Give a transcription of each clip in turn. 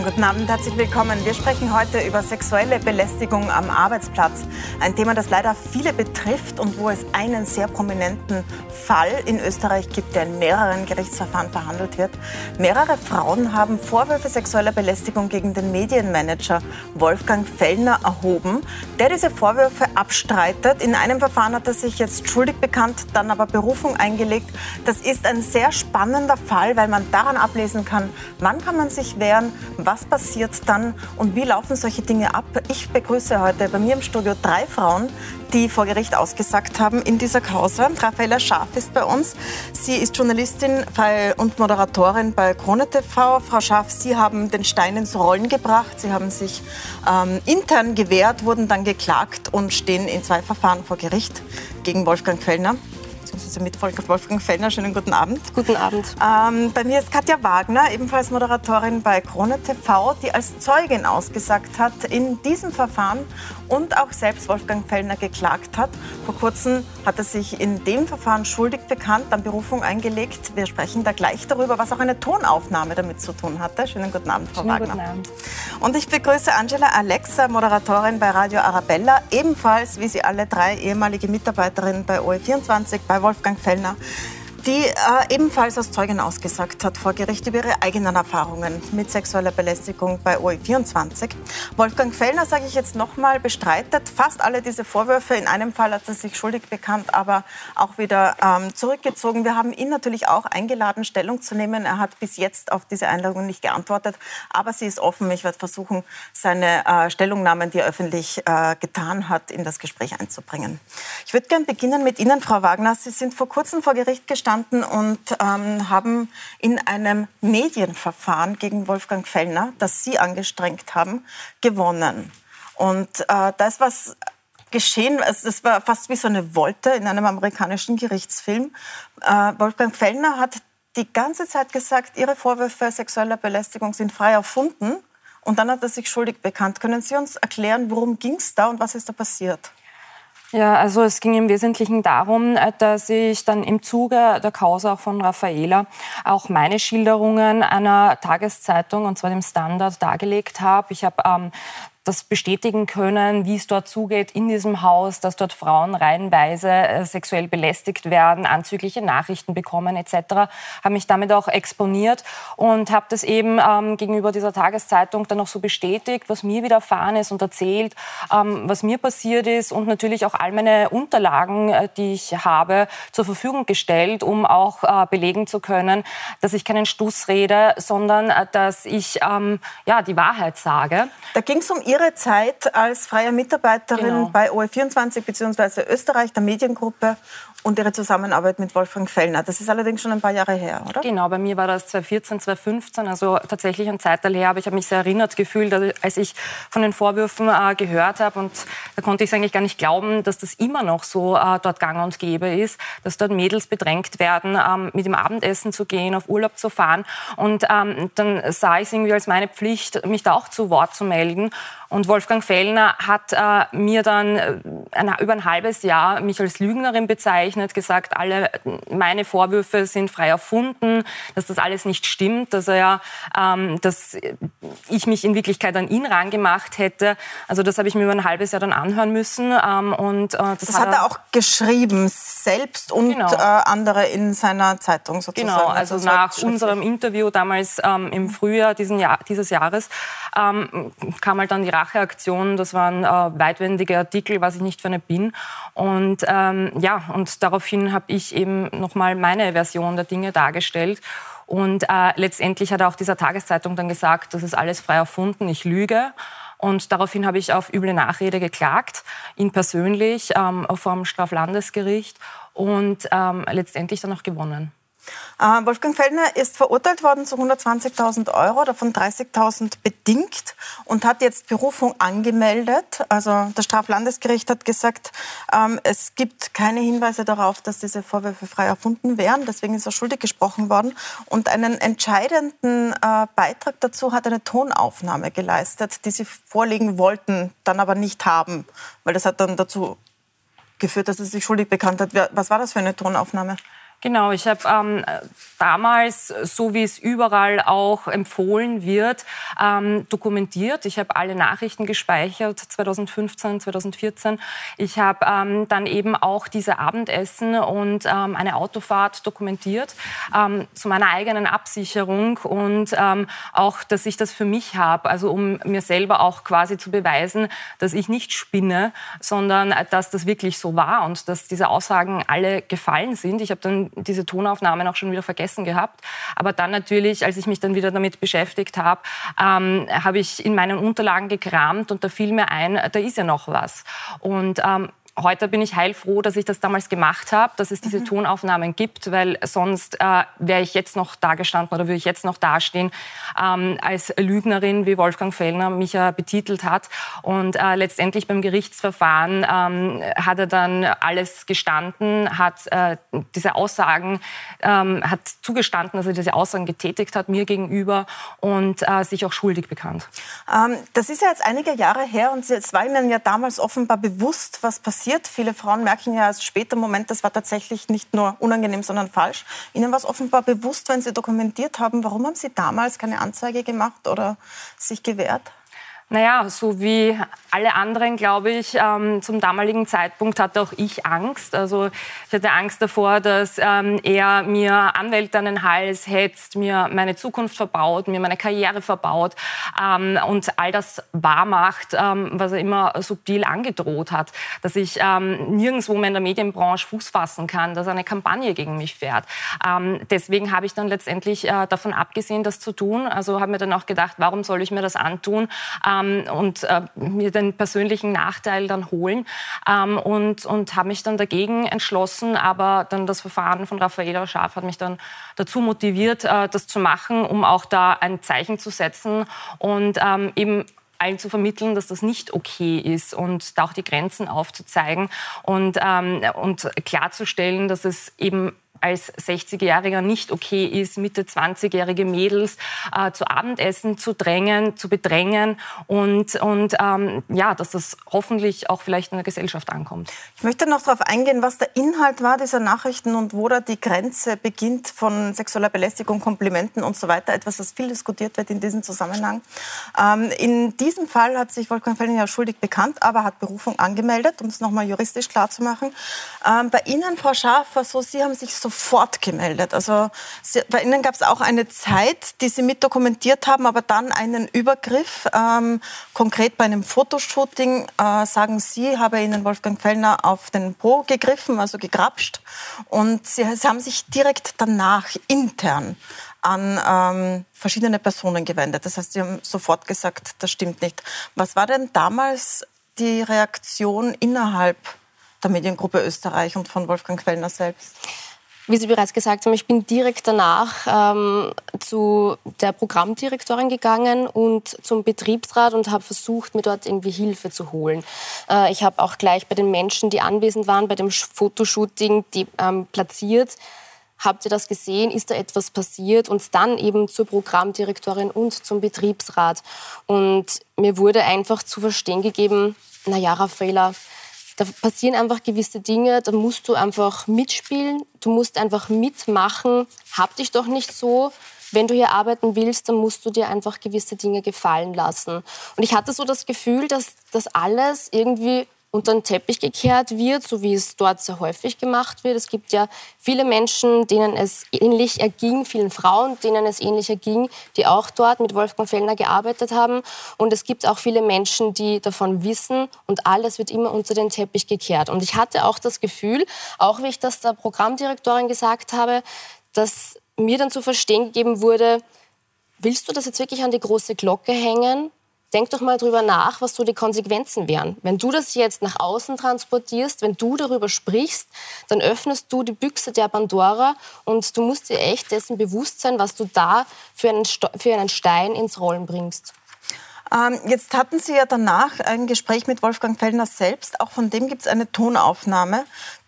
Schönen guten Abend, herzlich willkommen. Wir sprechen heute über sexuelle Belästigung am Arbeitsplatz. Ein Thema, das leider viele betrifft und wo es einen sehr prominenten Fall in Österreich gibt, der in mehreren Gerichtsverfahren verhandelt wird. Mehrere Frauen haben Vorwürfe sexueller Belästigung gegen den Medienmanager Wolfgang Fellner erhoben, der diese Vorwürfe abstreitet. In einem Verfahren hat er sich jetzt schuldig bekannt, dann aber Berufung eingelegt. Das ist ein sehr spannender Fall, weil man daran ablesen kann, wann kann man sich wehren, was passiert dann und wie laufen solche Dinge ab? Ich begrüße heute bei mir im Studio drei Frauen, die vor Gericht ausgesagt haben in dieser Causa. Raffaella Scharf ist bei uns. Sie ist Journalistin und Moderatorin bei Krone TV. Frau Scharf, Sie haben den Stein ins Rollen gebracht. Sie haben sich ähm, intern gewehrt, wurden dann geklagt und stehen in zwei Verfahren vor Gericht gegen Wolfgang Fellner beziehungsweise mit Wolfgang Fellner. Schönen guten Abend. Guten Abend. Ähm, bei mir ist Katja Wagner, ebenfalls Moderatorin bei Krone TV, die als Zeugin ausgesagt hat in diesem Verfahren und auch selbst Wolfgang Fellner geklagt hat. Vor kurzem hat er sich in dem Verfahren schuldig bekannt, dann Berufung eingelegt. Wir sprechen da gleich darüber, was auch eine Tonaufnahme damit zu tun hatte. Schönen guten Abend, Frau Schönen Wagner. Guten Abend. Und ich begrüße Angela Alexa, Moderatorin bei Radio Arabella, ebenfalls wie Sie alle drei ehemalige Mitarbeiterinnen bei OE24, bei Wolfgang Fellner die äh, ebenfalls als Zeugin ausgesagt hat vor Gericht über ihre eigenen Erfahrungen mit sexueller Belästigung bei OE24. Wolfgang Fellner, sage ich jetzt nochmal, bestreitet fast alle diese Vorwürfe. In einem Fall hat er sich schuldig bekannt, aber auch wieder ähm, zurückgezogen. Wir haben ihn natürlich auch eingeladen, Stellung zu nehmen. Er hat bis jetzt auf diese Einladung nicht geantwortet, aber sie ist offen. Ich werde versuchen, seine äh, Stellungnahmen, die er öffentlich äh, getan hat, in das Gespräch einzubringen. Ich würde gerne beginnen mit Ihnen, Frau Wagner. Sie sind vor kurzem vor Gericht gestanden gestanden und ähm, haben in einem Medienverfahren gegen Wolfgang Fellner, das Sie angestrengt haben, gewonnen. Und äh, da ist was geschehen, also das war fast wie so eine Wolte in einem amerikanischen Gerichtsfilm. Äh, Wolfgang Fellner hat die ganze Zeit gesagt, Ihre Vorwürfe sexueller Belästigung sind frei erfunden. Und dann hat er sich schuldig bekannt. Können Sie uns erklären, worum ging es da und was ist da passiert? Ja, also es ging im Wesentlichen darum, äh, dass ich dann im Zuge der Causa von Raffaela auch meine Schilderungen einer Tageszeitung, und zwar dem Standard, dargelegt habe. Ich habe ähm, das bestätigen können, wie es dort zugeht in diesem Haus, dass dort Frauen reihenweise äh, sexuell belästigt werden, anzügliche Nachrichten bekommen etc. Habe mich damit auch exponiert und habe das eben ähm, gegenüber dieser Tageszeitung dann auch so bestätigt, was mir widerfahren ist und erzählt, ähm, was mir passiert ist und natürlich auch all meine Unterlagen, äh, die ich habe, zur Verfügung gestellt, um auch äh, belegen zu können, dass ich keinen Stuss rede, sondern äh, dass ich ähm, ja, die Wahrheit sage. Da ging es um Ihre Zeit als freie Mitarbeiterin genau. bei OE24 bzw. Österreich, der Mediengruppe und Ihre Zusammenarbeit mit Wolfgang Fellner. Das ist allerdings schon ein paar Jahre her, oder? Genau, bei mir war das 2014, 2015, also tatsächlich ein Zeitteil her. Aber ich habe mich sehr erinnert gefühlt, als ich von den Vorwürfen äh, gehört habe. Und da konnte ich eigentlich gar nicht glauben, dass das immer noch so äh, dort gang und gäbe ist, dass dort Mädels bedrängt werden, ähm, mit dem Abendessen zu gehen, auf Urlaub zu fahren. Und ähm, dann sah ich es irgendwie als meine Pflicht, mich da auch zu Wort zu melden. Und Wolfgang Fellner hat äh, mir dann äh, ein, über ein halbes Jahr mich als Lügnerin bezeichnet, gesagt, alle meine Vorwürfe sind frei erfunden, dass das alles nicht stimmt, dass er ähm, dass ich mich in Wirklichkeit an ihn rangemacht hätte. Also das habe ich mir über ein halbes Jahr dann anhören müssen. Ähm, und, äh, das, das hat, er, auch geschrieben, selbst und genau. äh, andere in seiner Zeitung sozusagen. Genau, also, also nach unserem Interview damals ähm, im Frühjahr diesen Jahr, dieses Jahres ähm, kam halt dann die Racheaktion. Das waren äh, weitwendige Artikel, was ich nicht für eine bin. Und ähm, ja, und daraufhin habe ich eben nochmal meine Version der Dinge dargestellt. Und äh, letztendlich hat auch dieser Tageszeitung dann gesagt, das ist alles frei erfunden, ich lüge. Und daraufhin habe ich auf üble Nachrede geklagt, ihn persönlich ähm, dem Straflandesgericht und ähm, letztendlich dann auch gewonnen. Äh, Wolfgang Feldner ist verurteilt worden zu 120.000 Euro, davon 30.000 bedingt und hat jetzt Berufung angemeldet. Also das Straflandesgericht hat gesagt, ähm, es gibt keine Hinweise darauf, dass diese Vorwürfe frei erfunden wären. Deswegen ist er schuldig gesprochen worden. Und einen entscheidenden äh, Beitrag dazu hat eine Tonaufnahme geleistet, die sie vorlegen wollten, dann aber nicht haben, weil das hat dann dazu geführt, dass er sich schuldig bekannt hat. Was war das für eine Tonaufnahme? Genau, ich habe ähm, damals, so wie es überall auch empfohlen wird, ähm, dokumentiert. Ich habe alle Nachrichten gespeichert, 2015, 2014. Ich habe ähm, dann eben auch diese Abendessen und ähm, eine Autofahrt dokumentiert, ähm, zu meiner eigenen Absicherung und ähm, auch, dass ich das für mich habe, also um mir selber auch quasi zu beweisen, dass ich nicht spinne, sondern dass das wirklich so war und dass diese Aussagen alle gefallen sind. Ich habe dann diese Tonaufnahmen auch schon wieder vergessen gehabt. Aber dann natürlich, als ich mich dann wieder damit beschäftigt habe, ähm, habe ich in meinen Unterlagen gekramt und da fiel mir ein, da ist ja noch was. Und ähm, heute bin ich heilfroh, dass ich das damals gemacht habe, dass es diese mhm. Tonaufnahmen gibt, weil sonst äh, wäre ich jetzt noch dagestanden oder würde ich jetzt noch dastehen ähm, als Lügnerin, wie Wolfgang Fellner mich ja betitelt hat. Und äh, letztendlich beim Gerichtsverfahren ähm, hat er dann alles gestanden, hat äh, diese Aussagen, ähm, hat zugestanden, dass er diese Aussagen getätigt hat mir gegenüber und äh, sich auch schuldig bekannt. Ähm, das ist ja jetzt einige Jahre her und es war Ihnen ja damals offenbar bewusst, was passiert passiert. Viele Frauen merken ja erst später, Moment, das war tatsächlich nicht nur unangenehm, sondern falsch. Ihnen war es offenbar bewusst, wenn Sie dokumentiert haben. Warum haben Sie damals keine Anzeige gemacht oder sich gewehrt? Naja, so wie alle anderen, glaube ich, ähm, zum damaligen Zeitpunkt hatte auch ich Angst. Also ich hatte Angst davor, dass ähm, er mir Anwälte an den Hals hetzt, mir meine Zukunft verbaut, mir meine Karriere verbaut ähm, und all das wahrmacht, ähm, was er immer subtil angedroht hat. Dass ich ähm, nirgendwo mehr in der Medienbranche Fuß fassen kann, dass eine Kampagne gegen mich fährt. Ähm, deswegen habe ich dann letztendlich äh, davon abgesehen, das zu tun. Also habe mir dann auch gedacht, warum soll ich mir das antun? Ähm, und äh, mir den persönlichen Nachteil dann holen. Ähm, und und habe mich dann dagegen entschlossen, aber dann das Verfahren von Raffaella Scharf hat mich dann dazu motiviert, äh, das zu machen, um auch da ein Zeichen zu setzen und ähm, eben allen zu vermitteln, dass das nicht okay ist und da auch die Grenzen aufzuzeigen und, ähm, und klarzustellen, dass es eben als 60-Jähriger nicht okay ist, Mitte 20-jährige Mädels äh, zu Abendessen zu drängen, zu bedrängen und, und ähm, ja, dass das hoffentlich auch vielleicht in der Gesellschaft ankommt. Ich möchte noch darauf eingehen, was der Inhalt war dieser Nachrichten und wo da die Grenze beginnt von sexueller Belästigung, Komplimenten und so weiter. Etwas, was viel diskutiert wird in diesem Zusammenhang. Ähm, in diesem Fall hat sich Wolfgang Felling ja schuldig bekannt, aber hat Berufung angemeldet, um es nochmal juristisch klarzumachen. Ähm, bei Ihnen, Frau Schaaf, so, Sie haben sich so sofort gemeldet. Also Sie, bei Ihnen gab es auch eine Zeit, die Sie mit dokumentiert haben, aber dann einen Übergriff. Ähm, konkret bei einem Fotoshooting äh, sagen Sie, habe Ihnen Wolfgang Fellner auf den Po gegriffen, also gegrapscht. Und Sie, Sie haben sich direkt danach intern an ähm, verschiedene Personen gewendet. Das heißt, Sie haben sofort gesagt, das stimmt nicht. Was war denn damals die Reaktion innerhalb der Mediengruppe Österreich und von Wolfgang Quellner selbst? Wie Sie bereits gesagt haben, ich bin direkt danach ähm, zu der Programmdirektorin gegangen und zum Betriebsrat und habe versucht, mir dort irgendwie Hilfe zu holen. Äh, ich habe auch gleich bei den Menschen, die anwesend waren, bei dem Fotoshooting die, ähm, platziert. Habt ihr das gesehen? Ist da etwas passiert? Und dann eben zur Programmdirektorin und zum Betriebsrat. Und mir wurde einfach zu verstehen gegeben, na ja, Raffaela, da passieren einfach gewisse Dinge, da musst du einfach mitspielen, du musst einfach mitmachen, hab dich doch nicht so. Wenn du hier arbeiten willst, dann musst du dir einfach gewisse Dinge gefallen lassen. Und ich hatte so das Gefühl, dass das alles irgendwie unter den Teppich gekehrt wird, so wie es dort sehr häufig gemacht wird. Es gibt ja viele Menschen, denen es ähnlich erging, vielen Frauen, denen es ähnlich erging, die auch dort mit Wolfgang Fellner gearbeitet haben. Und es gibt auch viele Menschen, die davon wissen und alles wird immer unter den Teppich gekehrt. Und ich hatte auch das Gefühl, auch wie ich das der Programmdirektorin gesagt habe, dass mir dann zu verstehen gegeben wurde, willst du das jetzt wirklich an die große Glocke hängen? Denk doch mal drüber nach, was so die Konsequenzen wären. Wenn du das jetzt nach außen transportierst, wenn du darüber sprichst, dann öffnest du die Büchse der Pandora und du musst dir echt dessen bewusst sein, was du da für einen, für einen Stein ins Rollen bringst. Ähm, jetzt hatten Sie ja danach ein Gespräch mit Wolfgang Fellner selbst. Auch von dem gibt es eine Tonaufnahme,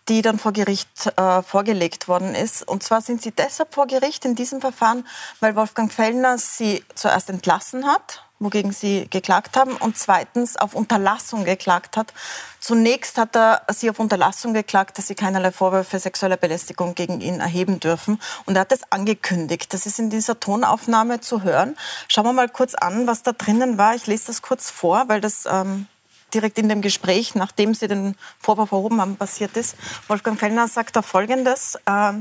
die dann vor Gericht äh, vorgelegt worden ist. Und zwar sind Sie deshalb vor Gericht in diesem Verfahren, weil Wolfgang Fellner Sie zuerst entlassen hat wogegen Sie geklagt haben, und zweitens auf Unterlassung geklagt hat. Zunächst hat er sie auf Unterlassung geklagt, dass sie keinerlei Vorwürfe sexueller Belästigung gegen ihn erheben dürfen. Und er hat das angekündigt. Das ist in dieser Tonaufnahme zu hören. Schauen wir mal kurz an, was da drinnen war. Ich lese das kurz vor, weil das ähm, direkt in dem Gespräch, nachdem sie den Vorwurf erhoben haben, passiert ist. Wolfgang Fellner sagt da Folgendes. Äh,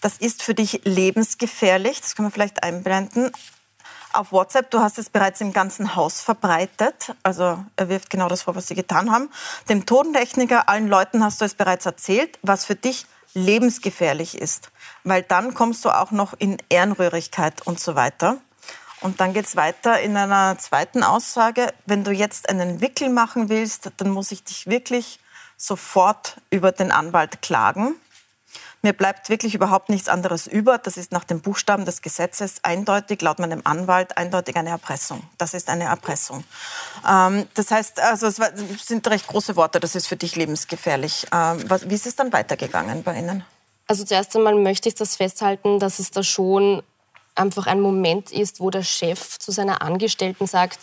das ist für dich lebensgefährlich. Das können wir vielleicht einblenden auf WhatsApp. Du hast es bereits im ganzen Haus verbreitet. Also er wirft genau das vor, was sie getan haben. Dem Totentechniker, allen Leuten hast du es bereits erzählt, was für dich lebensgefährlich ist. Weil dann kommst du auch noch in Ehrenrührigkeit und so weiter. Und dann geht es weiter in einer zweiten Aussage. Wenn du jetzt einen Wickel machen willst, dann muss ich dich wirklich sofort über den Anwalt klagen. Mir bleibt wirklich überhaupt nichts anderes über. Das ist nach dem Buchstaben des Gesetzes eindeutig, laut meinem Anwalt, eindeutig eine Erpressung. Das ist eine Erpressung. Ähm, das heißt, also es sind recht große Worte, das ist für dich lebensgefährlich. Ähm, was, wie ist es dann weitergegangen bei Ihnen? Also zuerst einmal möchte ich das festhalten, dass es da schon einfach ein Moment ist, wo der Chef zu seiner Angestellten sagt,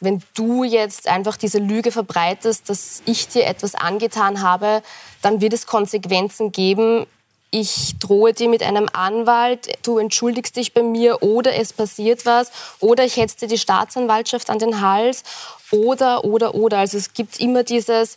wenn du jetzt einfach diese Lüge verbreitest, dass ich dir etwas angetan habe, dann wird es Konsequenzen geben, ich drohe dir mit einem Anwalt, du entschuldigst dich bei mir oder es passiert was oder ich hetze dir die Staatsanwaltschaft an den Hals oder, oder, oder. Also es gibt immer dieses,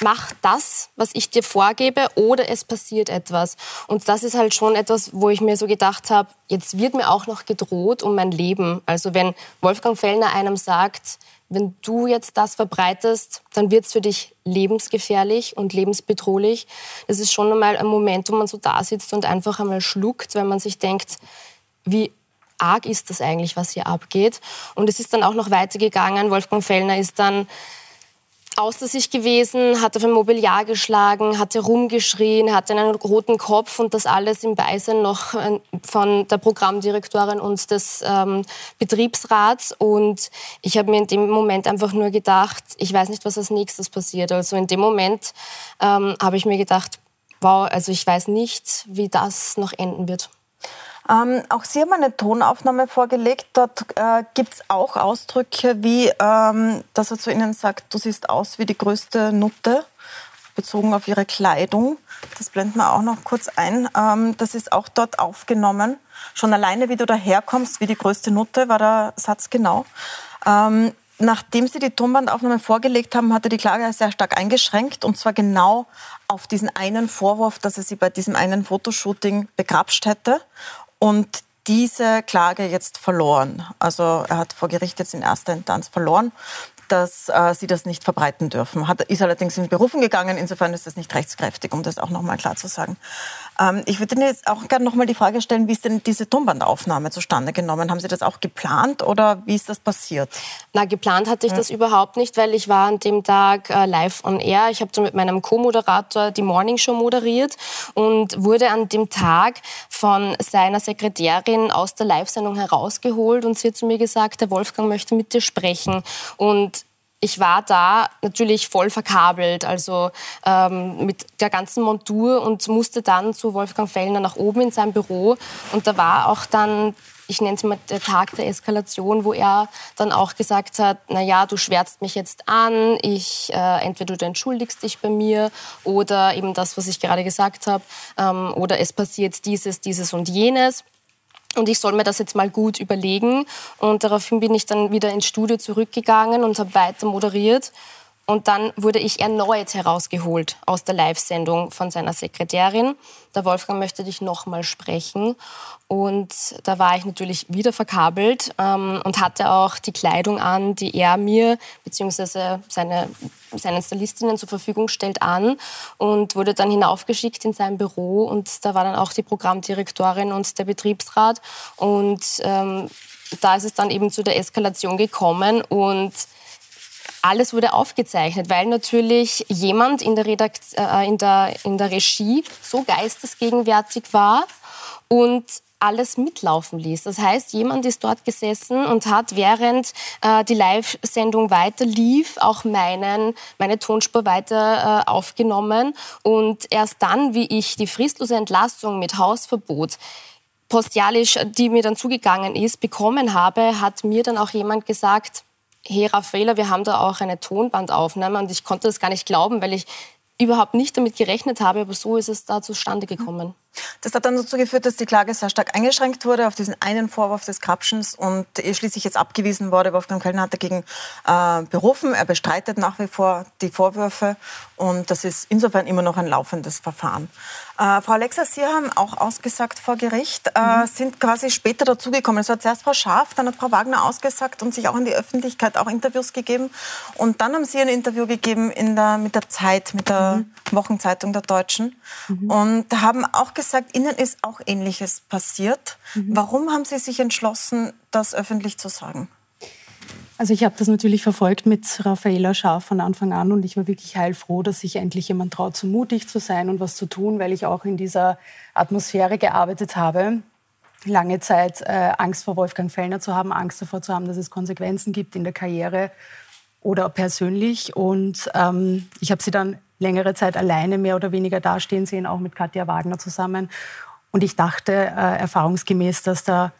mach das, was ich dir vorgebe oder es passiert etwas. Und das ist halt schon etwas, wo ich mir so gedacht habe, jetzt wird mir auch noch gedroht um mein Leben. Also wenn Wolfgang Fellner einem sagt, wenn du jetzt das verbreitest, dann wird es für dich lebensgefährlich und lebensbedrohlich. Das ist schon einmal ein Moment, wo man so da sitzt und einfach einmal schluckt, weil man sich denkt, wie arg ist das eigentlich, was hier abgeht. Und es ist dann auch noch weitergegangen. Wolfgang Fellner ist dann außer sich gewesen, hat auf ein Mobiliar geschlagen, hat herumgeschrien, hatte einen roten Kopf und das alles im Beisein noch äh, von der Programmdirektorin und des ähm, Betriebsrats. Und ich habe mir in dem Moment einfach nur gedacht, ich weiß nicht, was als nächstes passiert. Also in dem Moment ähm, habe ich mir gedacht, wow, also ich weiß nicht, wie das noch enden wird. Ähm, auch Sie haben eine Tonaufnahme vorgelegt. Dort äh, gibt es auch Ausdrücke wie, ähm, dass er zu Ihnen sagt, du siehst aus wie die größte Nutte, bezogen auf Ihre Kleidung. Das blenden wir auch noch kurz ein. Ähm, das ist auch dort aufgenommen. Schon alleine, wie du daherkommst, wie die größte Nutte, war der Satz genau. Ähm, nachdem Sie die Tonbandaufnahme vorgelegt haben, hat er die Klage sehr stark eingeschränkt. Und zwar genau auf diesen einen Vorwurf, dass er sie bei diesem einen Fotoshooting begrapscht hätte und diese Klage jetzt verloren. Also er hat vor Gericht jetzt in erster Instanz verloren dass äh, sie das nicht verbreiten dürfen. Hat, ist allerdings in Berufen gegangen, insofern ist das nicht rechtskräftig, um das auch nochmal klar zu sagen. Ähm, ich würde Ihnen jetzt auch gerne nochmal die Frage stellen, wie ist denn diese Tonbandaufnahme zustande genommen? Haben Sie das auch geplant oder wie ist das passiert? Na, geplant hatte ich ja. das überhaupt nicht, weil ich war an dem Tag äh, live on air. Ich habe dann mit meinem Co-Moderator die Morning Show moderiert und wurde an dem Tag von seiner Sekretärin aus der Live-Sendung herausgeholt und sie hat zu mir gesagt, der Wolfgang möchte mit dir sprechen. Und ich war da natürlich voll verkabelt, also ähm, mit der ganzen Montur und musste dann zu Wolfgang Fellner nach oben in sein Büro. Und da war auch dann, ich nenne es mal der Tag der Eskalation, wo er dann auch gesagt hat, na ja, du schwärzt mich jetzt an, ich, äh, entweder du entschuldigst dich bei mir oder eben das, was ich gerade gesagt habe, ähm, oder es passiert dieses, dieses und jenes. Und ich soll mir das jetzt mal gut überlegen. Und daraufhin bin ich dann wieder ins Studio zurückgegangen und habe weiter moderiert. Und dann wurde ich erneut herausgeholt aus der Live-Sendung von seiner Sekretärin. Der Wolfgang möchte dich nochmal sprechen. Und da war ich natürlich wieder verkabelt ähm, und hatte auch die Kleidung an, die er mir bzw. Seine, seinen Stylistinnen zur Verfügung stellt, an und wurde dann hinaufgeschickt in sein Büro. Und da war dann auch die Programmdirektorin und der Betriebsrat. Und ähm, da ist es dann eben zu der Eskalation gekommen und alles wurde aufgezeichnet, weil natürlich jemand in der, Redakt äh, in der, in der Regie so geistesgegenwärtig war und alles mitlaufen ließ. Das heißt, jemand ist dort gesessen und hat, während äh, die Live-Sendung weiter lief, auch meinen, meine Tonspur weiter äh, aufgenommen. Und erst dann, wie ich die fristlose Entlassung mit Hausverbot postialisch, die mir dann zugegangen ist, bekommen habe, hat mir dann auch jemand gesagt, hey Raffaela, wir haben da auch eine Tonbandaufnahme und ich konnte das gar nicht glauben, weil ich überhaupt nicht damit gerechnet habe, aber so ist es da zustande gekommen. Das hat dann dazu geführt, dass die Klage sehr stark eingeschränkt wurde auf diesen einen Vorwurf des Krapschens und schließlich jetzt abgewiesen wurde. Wolfgang Kellner hat dagegen äh, berufen. Er bestreitet nach wie vor die Vorwürfe und das ist insofern immer noch ein laufendes Verfahren. Äh, Frau Alexa, Sie haben auch ausgesagt vor Gericht, äh, mhm. sind quasi später dazugekommen. Es war zuerst Frau Schaaf, dann hat Frau Wagner ausgesagt und sich auch in die Öffentlichkeit auch Interviews gegeben. Und dann haben Sie ein Interview gegeben in der, mit der Zeit, mit der mhm. Wochenzeitung der Deutschen. Mhm. Und haben auch gesagt, Ihnen ist auch Ähnliches passiert. Mhm. Warum haben Sie sich entschlossen, das öffentlich zu sagen? Also ich habe das natürlich verfolgt mit Raffaela Scharf von Anfang an und ich war wirklich heilfroh, dass sich endlich jemand traut, so mutig zu sein und was zu tun, weil ich auch in dieser Atmosphäre gearbeitet habe. Lange Zeit äh, Angst vor Wolfgang Fellner zu haben, Angst davor zu haben, dass es Konsequenzen gibt in der Karriere oder persönlich. Und ähm, ich habe sie dann längere Zeit alleine mehr oder weniger dastehen sehen, auch mit Katja Wagner zusammen. Und ich dachte äh, erfahrungsgemäß, dass da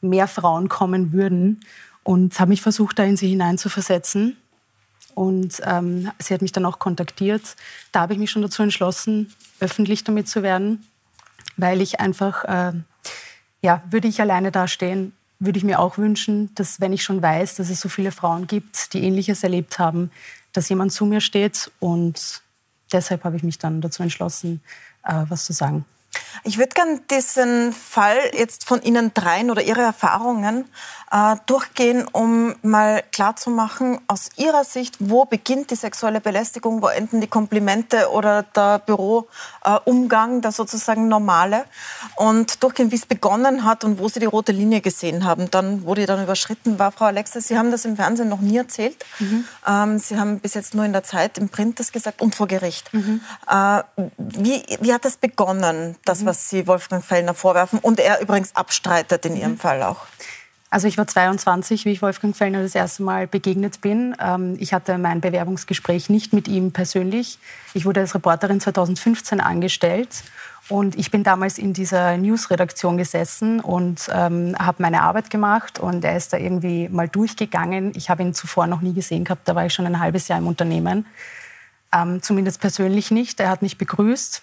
mehr Frauen kommen würden und habe mich versucht, da in sie hineinzuversetzen. Und ähm, sie hat mich dann auch kontaktiert. Da habe ich mich schon dazu entschlossen, öffentlich damit zu werden, weil ich einfach, äh, ja, würde ich alleine dastehen, würde ich mir auch wünschen, dass wenn ich schon weiß, dass es so viele Frauen gibt, die Ähnliches erlebt haben, dass jemand zu mir steht. Und deshalb habe ich mich dann dazu entschlossen, äh, was zu sagen. Ich würde gerne diesen Fall jetzt von Ihnen dreien oder Ihre Erfahrungen äh, durchgehen, um mal klarzumachen, aus Ihrer Sicht, wo beginnt die sexuelle Belästigung, wo enden die Komplimente oder der Büroumgang, äh, der sozusagen normale. Und durchgehen, wie es begonnen hat und wo Sie die rote Linie gesehen haben, dann, wo die dann überschritten war. Frau Alexa, Sie haben das im Fernsehen noch nie erzählt. Mhm. Ähm, Sie haben bis jetzt nur in der Zeit im Print das gesagt und vor Gericht. Mhm. Äh, wie, wie hat das begonnen, das, mhm. was Sie Wolfgang Fellner vorwerfen und er übrigens abstreitet in Ihrem mhm. Fall auch? Also ich war 22, wie ich Wolfgang Fellner das erste Mal begegnet bin. Ähm, ich hatte mein Bewerbungsgespräch nicht mit ihm persönlich. Ich wurde als Reporterin 2015 angestellt und ich bin damals in dieser News-Redaktion gesessen und ähm, habe meine Arbeit gemacht und er ist da irgendwie mal durchgegangen. Ich habe ihn zuvor noch nie gesehen gehabt, da war ich schon ein halbes Jahr im Unternehmen. Ähm, zumindest persönlich nicht. Er hat mich begrüßt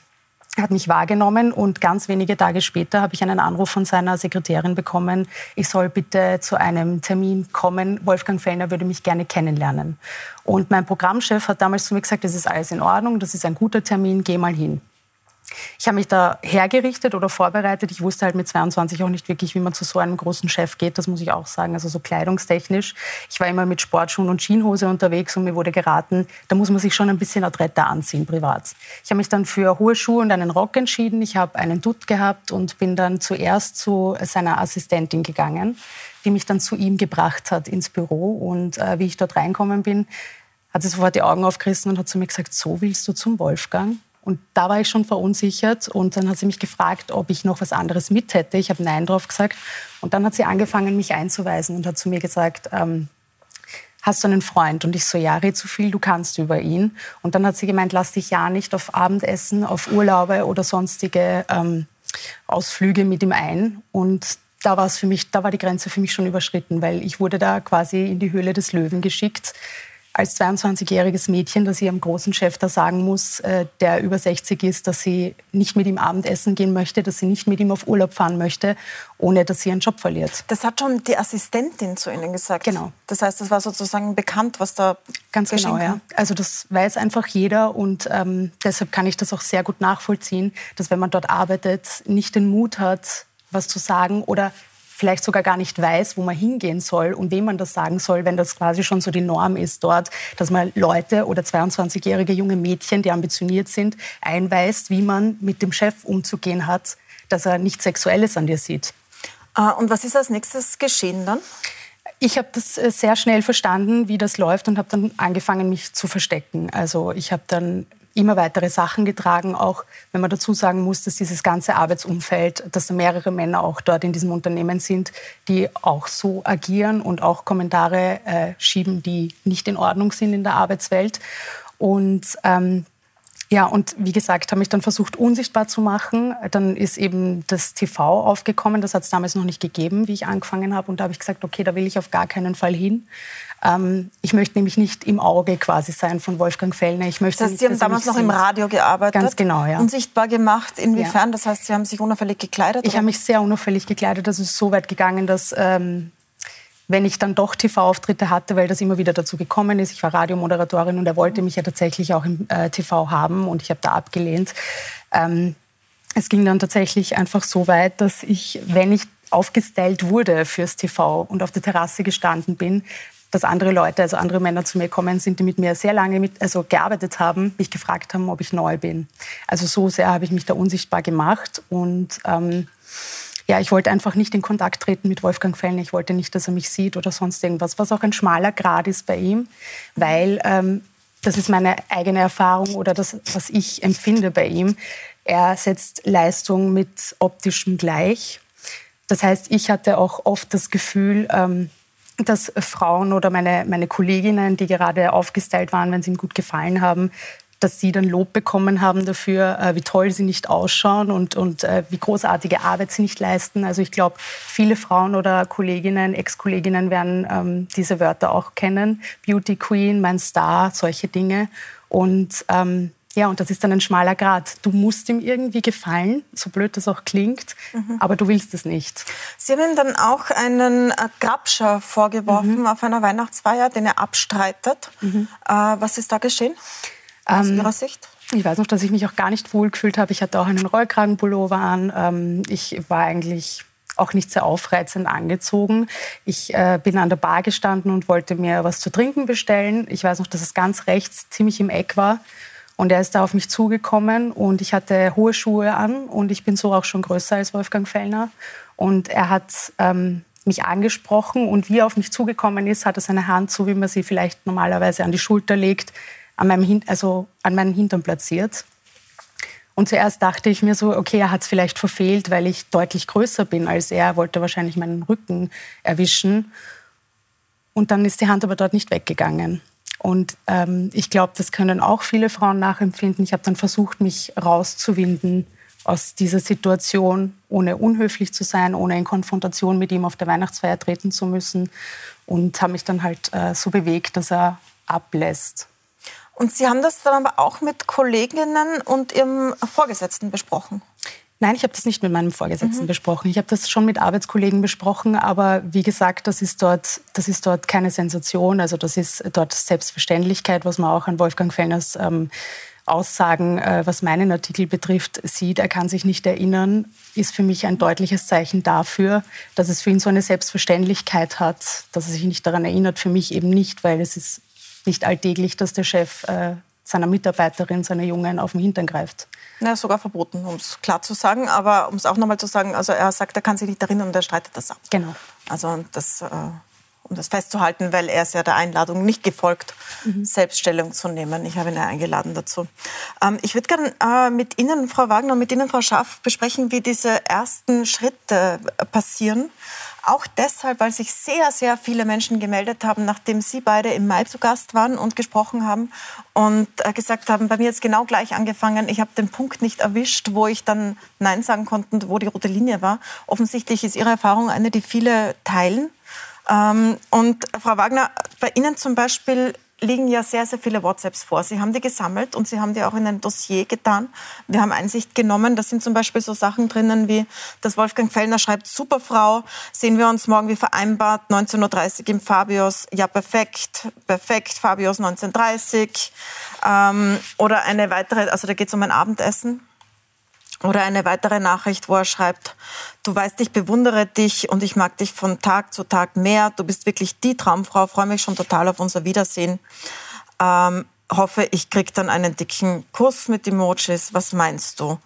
hat mich wahrgenommen und ganz wenige Tage später habe ich einen Anruf von seiner Sekretärin bekommen, ich soll bitte zu einem Termin kommen. Wolfgang Fellner würde mich gerne kennenlernen. Und mein Programmchef hat damals zu mir gesagt, das ist alles in Ordnung, das ist ein guter Termin, geh mal hin. Ich habe mich da hergerichtet oder vorbereitet. Ich wusste halt mit 22 auch nicht wirklich, wie man zu so einem großen Chef geht. Das muss ich auch sagen. Also so kleidungstechnisch. Ich war immer mit Sportschuhen und Jeanshose unterwegs und mir wurde geraten, da muss man sich schon ein bisschen adretter anziehen privat. Ich habe mich dann für hohe Schuhe und einen Rock entschieden. Ich habe einen Dutt gehabt und bin dann zuerst zu seiner Assistentin gegangen, die mich dann zu ihm gebracht hat ins Büro. Und äh, wie ich dort reinkommen bin, hat sie sofort die Augen aufgerissen und hat zu mir gesagt, so willst du zum Wolfgang? Und da war ich schon verunsichert und dann hat sie mich gefragt, ob ich noch was anderes mit hätte. Ich habe Nein drauf gesagt. Und dann hat sie angefangen, mich einzuweisen und hat zu mir gesagt, ähm, hast du einen Freund? Und ich so, ja, red so viel du kannst über ihn. Und dann hat sie gemeint, lass dich ja nicht auf Abendessen, auf Urlaube oder sonstige ähm, Ausflüge mit ihm ein. Und da war es für mich, da war die Grenze für mich schon überschritten, weil ich wurde da quasi in die Höhle des Löwen geschickt als 22-jähriges Mädchen, dass sie ihrem großen Chef da sagen muss, äh, der über 60 ist, dass sie nicht mit ihm Abendessen gehen möchte, dass sie nicht mit ihm auf Urlaub fahren möchte, ohne dass sie ihren Job verliert. Das hat schon die Assistentin zu Ihnen gesagt. Genau. Das heißt, das war sozusagen bekannt, was da ganz genau. Ja. Also das weiß einfach jeder und ähm, deshalb kann ich das auch sehr gut nachvollziehen, dass wenn man dort arbeitet, nicht den Mut hat, was zu sagen oder vielleicht sogar gar nicht weiß, wo man hingehen soll und wem man das sagen soll, wenn das quasi schon so die Norm ist dort, dass man Leute oder 22-jährige junge Mädchen, die ambitioniert sind, einweist, wie man mit dem Chef umzugehen hat, dass er nichts Sexuelles an dir sieht. Ah, und was ist als nächstes geschehen dann? Ich habe das äh, sehr schnell verstanden, wie das läuft und habe dann angefangen, mich zu verstecken. Also ich habe dann immer weitere Sachen getragen, auch wenn man dazu sagen muss, dass dieses ganze Arbeitsumfeld, dass da mehrere Männer auch dort in diesem Unternehmen sind, die auch so agieren und auch Kommentare äh, schieben, die nicht in Ordnung sind in der Arbeitswelt. Und ähm, Ja, und wie gesagt, habe ich dann versucht, unsichtbar zu machen. Dann ist eben das TV aufgekommen. Das hat es damals noch nicht gegeben, wie ich angefangen habe. Und da habe ich gesagt, okay, da will ich auf gar keinen Fall hin. Ähm, ich möchte nämlich nicht im Auge quasi sein von Wolfgang Fellner. Ich möchte das heißt, nicht, Sie haben damals noch im Radio gearbeitet? Ganz genau, ja. Unsichtbar gemacht. Inwiefern? Ja. Das heißt, Sie haben sich unauffällig gekleidet? Ich habe mich sehr unauffällig gekleidet. Das ist so weit gegangen, dass... Ähm, wenn ich dann doch TV-Auftritte hatte, weil das immer wieder dazu gekommen ist. Ich war Radiomoderatorin und er wollte mich ja tatsächlich auch im äh, TV haben und ich habe da abgelehnt. Ähm, es ging dann tatsächlich einfach so weit, dass ich, wenn ich aufgestellt wurde fürs TV und auf der Terrasse gestanden bin, dass andere Leute, also andere Männer zu mir kommen sind, die mit mir sehr lange mit, also gearbeitet haben, mich gefragt haben, ob ich neu bin. Also so sehr habe ich mich da unsichtbar gemacht und ähm, ja, ich wollte einfach nicht in Kontakt treten mit Wolfgang Fellner. Ich wollte nicht, dass er mich sieht oder sonst irgendwas, was auch ein schmaler Grad ist bei ihm, weil ähm, das ist meine eigene Erfahrung oder das, was ich empfinde bei ihm. Er setzt Leistung mit optischem gleich. Das heißt, ich hatte auch oft das Gefühl, ähm, dass Frauen oder meine, meine Kolleginnen, die gerade aufgestylt waren, wenn sie ihm gut gefallen haben, dass sie dann Lob bekommen haben dafür, äh, wie toll sie nicht ausschauen und, und äh, wie großartige Arbeit sie nicht leisten. Also ich glaube, viele Frauen oder Kolleginnen, Ex-Kolleginnen werden ähm, diese Wörter auch kennen. Beauty Queen, mein Star, solche Dinge. Und ähm, ja, und das ist dann ein schmaler Grad. Du musst ihm irgendwie gefallen, so blöd das auch klingt, mhm. aber du willst es nicht. Sie haben ihm dann auch einen äh, Grabscher vorgeworfen mhm. auf einer Weihnachtsfeier, den er abstreitet. Mhm. Äh, was ist da geschehen? aus ähm, Ihrer Sicht? Ich weiß noch, dass ich mich auch gar nicht wohl gefühlt habe. Ich hatte auch einen Rollkragenpullover an. Ähm, ich war eigentlich auch nicht sehr aufreizend angezogen. Ich äh, bin an der Bar gestanden und wollte mir was zu trinken bestellen. Ich weiß noch, dass es ganz rechts ziemlich im Eck war. Und er ist da auf mich zugekommen und ich hatte hohe Schuhe an und ich bin so auch schon größer als Wolfgang Fellner. Und er hat ähm, mich angesprochen und wie er auf mich zugekommen ist, hat er seine Hand so, wie man sie vielleicht normalerweise an die Schulter legt, an meinem, Hin also an meinem Hintern platziert. Und zuerst dachte ich mir so, okay, er hat es vielleicht verfehlt, weil ich deutlich größer bin als er. Er wollte wahrscheinlich meinen Rücken erwischen. Und dann ist die Hand aber dort nicht weggegangen. Und ähm, ich glaube, das können auch viele Frauen nachempfinden. Ich habe dann versucht, mich rauszuwinden aus dieser Situation, ohne unhöflich zu sein, ohne in Konfrontation mit ihm auf der Weihnachtsfeier treten zu müssen. Und habe mich dann halt äh, so bewegt, dass er ablässt. Und Sie haben das dann aber auch mit Kolleginnen und Ihrem Vorgesetzten besprochen? Nein, ich habe das nicht mit meinem Vorgesetzten mhm. besprochen. Ich habe das schon mit Arbeitskollegen besprochen, aber wie gesagt, das ist dort, das ist dort keine Sensation. Also das ist dort Selbstverständlichkeit, was man auch an Wolfgang Fellners ähm, Aussagen, äh, was meinen Artikel betrifft, sieht. Er kann sich nicht erinnern, ist für mich ein deutliches Zeichen dafür, dass es für ihn so eine Selbstverständlichkeit hat, dass er sich nicht daran erinnert. Für mich eben nicht, weil es ist nicht alltäglich, dass der Chef äh, seiner Mitarbeiterin, seiner Jungen auf den Hintern greift. Ja, sogar verboten, um es klar zu sagen. Aber um es auch nochmal zu sagen, also er sagt, er kann sich nicht erinnern und er streitet das ab. Genau. Also das, äh, um das festzuhalten, weil er ist ja der Einladung nicht gefolgt, mhm. Selbststellung zu nehmen. Ich habe ihn ja eingeladen dazu. Ähm, ich würde gerne äh, mit Ihnen, Frau Wagner, und mit Ihnen, Frau Schaff, besprechen, wie diese ersten Schritte passieren. Auch deshalb, weil sich sehr, sehr viele Menschen gemeldet haben, nachdem Sie beide im Mai zu Gast waren und gesprochen haben und äh, gesagt haben, bei mir ist genau gleich angefangen. Ich habe den Punkt nicht erwischt, wo ich dann Nein sagen konnte, wo die rote Linie war. Offensichtlich ist Ihre Erfahrung eine, die viele teilen. Ähm, und Frau Wagner, bei Ihnen zum Beispiel liegen ja sehr, sehr viele WhatsApps vor. Sie haben die gesammelt und Sie haben die auch in ein Dossier getan. Wir haben Einsicht genommen. Da sind zum Beispiel so Sachen drinnen wie, dass Wolfgang Fellner schreibt, Superfrau, sehen wir uns morgen wie vereinbart, 19.30 Uhr im Fabios. Ja, perfekt, perfekt, Fabios 19.30 ähm, Oder eine weitere, also da geht es um ein Abendessen. Oder eine weitere Nachricht, wo er schreibt, du weißt, ich bewundere dich und ich mag dich von Tag zu Tag mehr. Du bist wirklich die Traumfrau, freue mich schon total auf unser Wiedersehen. Ähm, hoffe, ich krieg dann einen dicken Kuss mit Emojis. Was meinst du?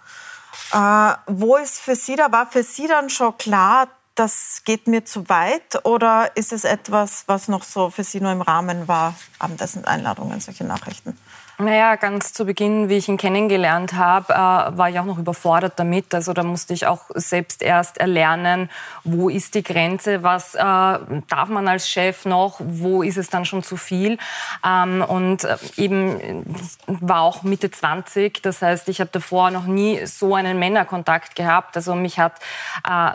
Äh, wo ist für Sie, da war für Sie dann schon klar, das geht mir zu weit oder ist es etwas, was noch so für Sie nur im Rahmen war, Abendessen-Einladungen, solche Nachrichten? Naja, ganz zu Beginn, wie ich ihn kennengelernt habe, äh, war ich auch noch überfordert damit. Also da musste ich auch selbst erst erlernen, wo ist die Grenze, was äh, darf man als Chef noch, wo ist es dann schon zu viel. Ähm, und äh, eben war auch Mitte 20, das heißt, ich habe davor noch nie so einen Männerkontakt gehabt. Also mich hat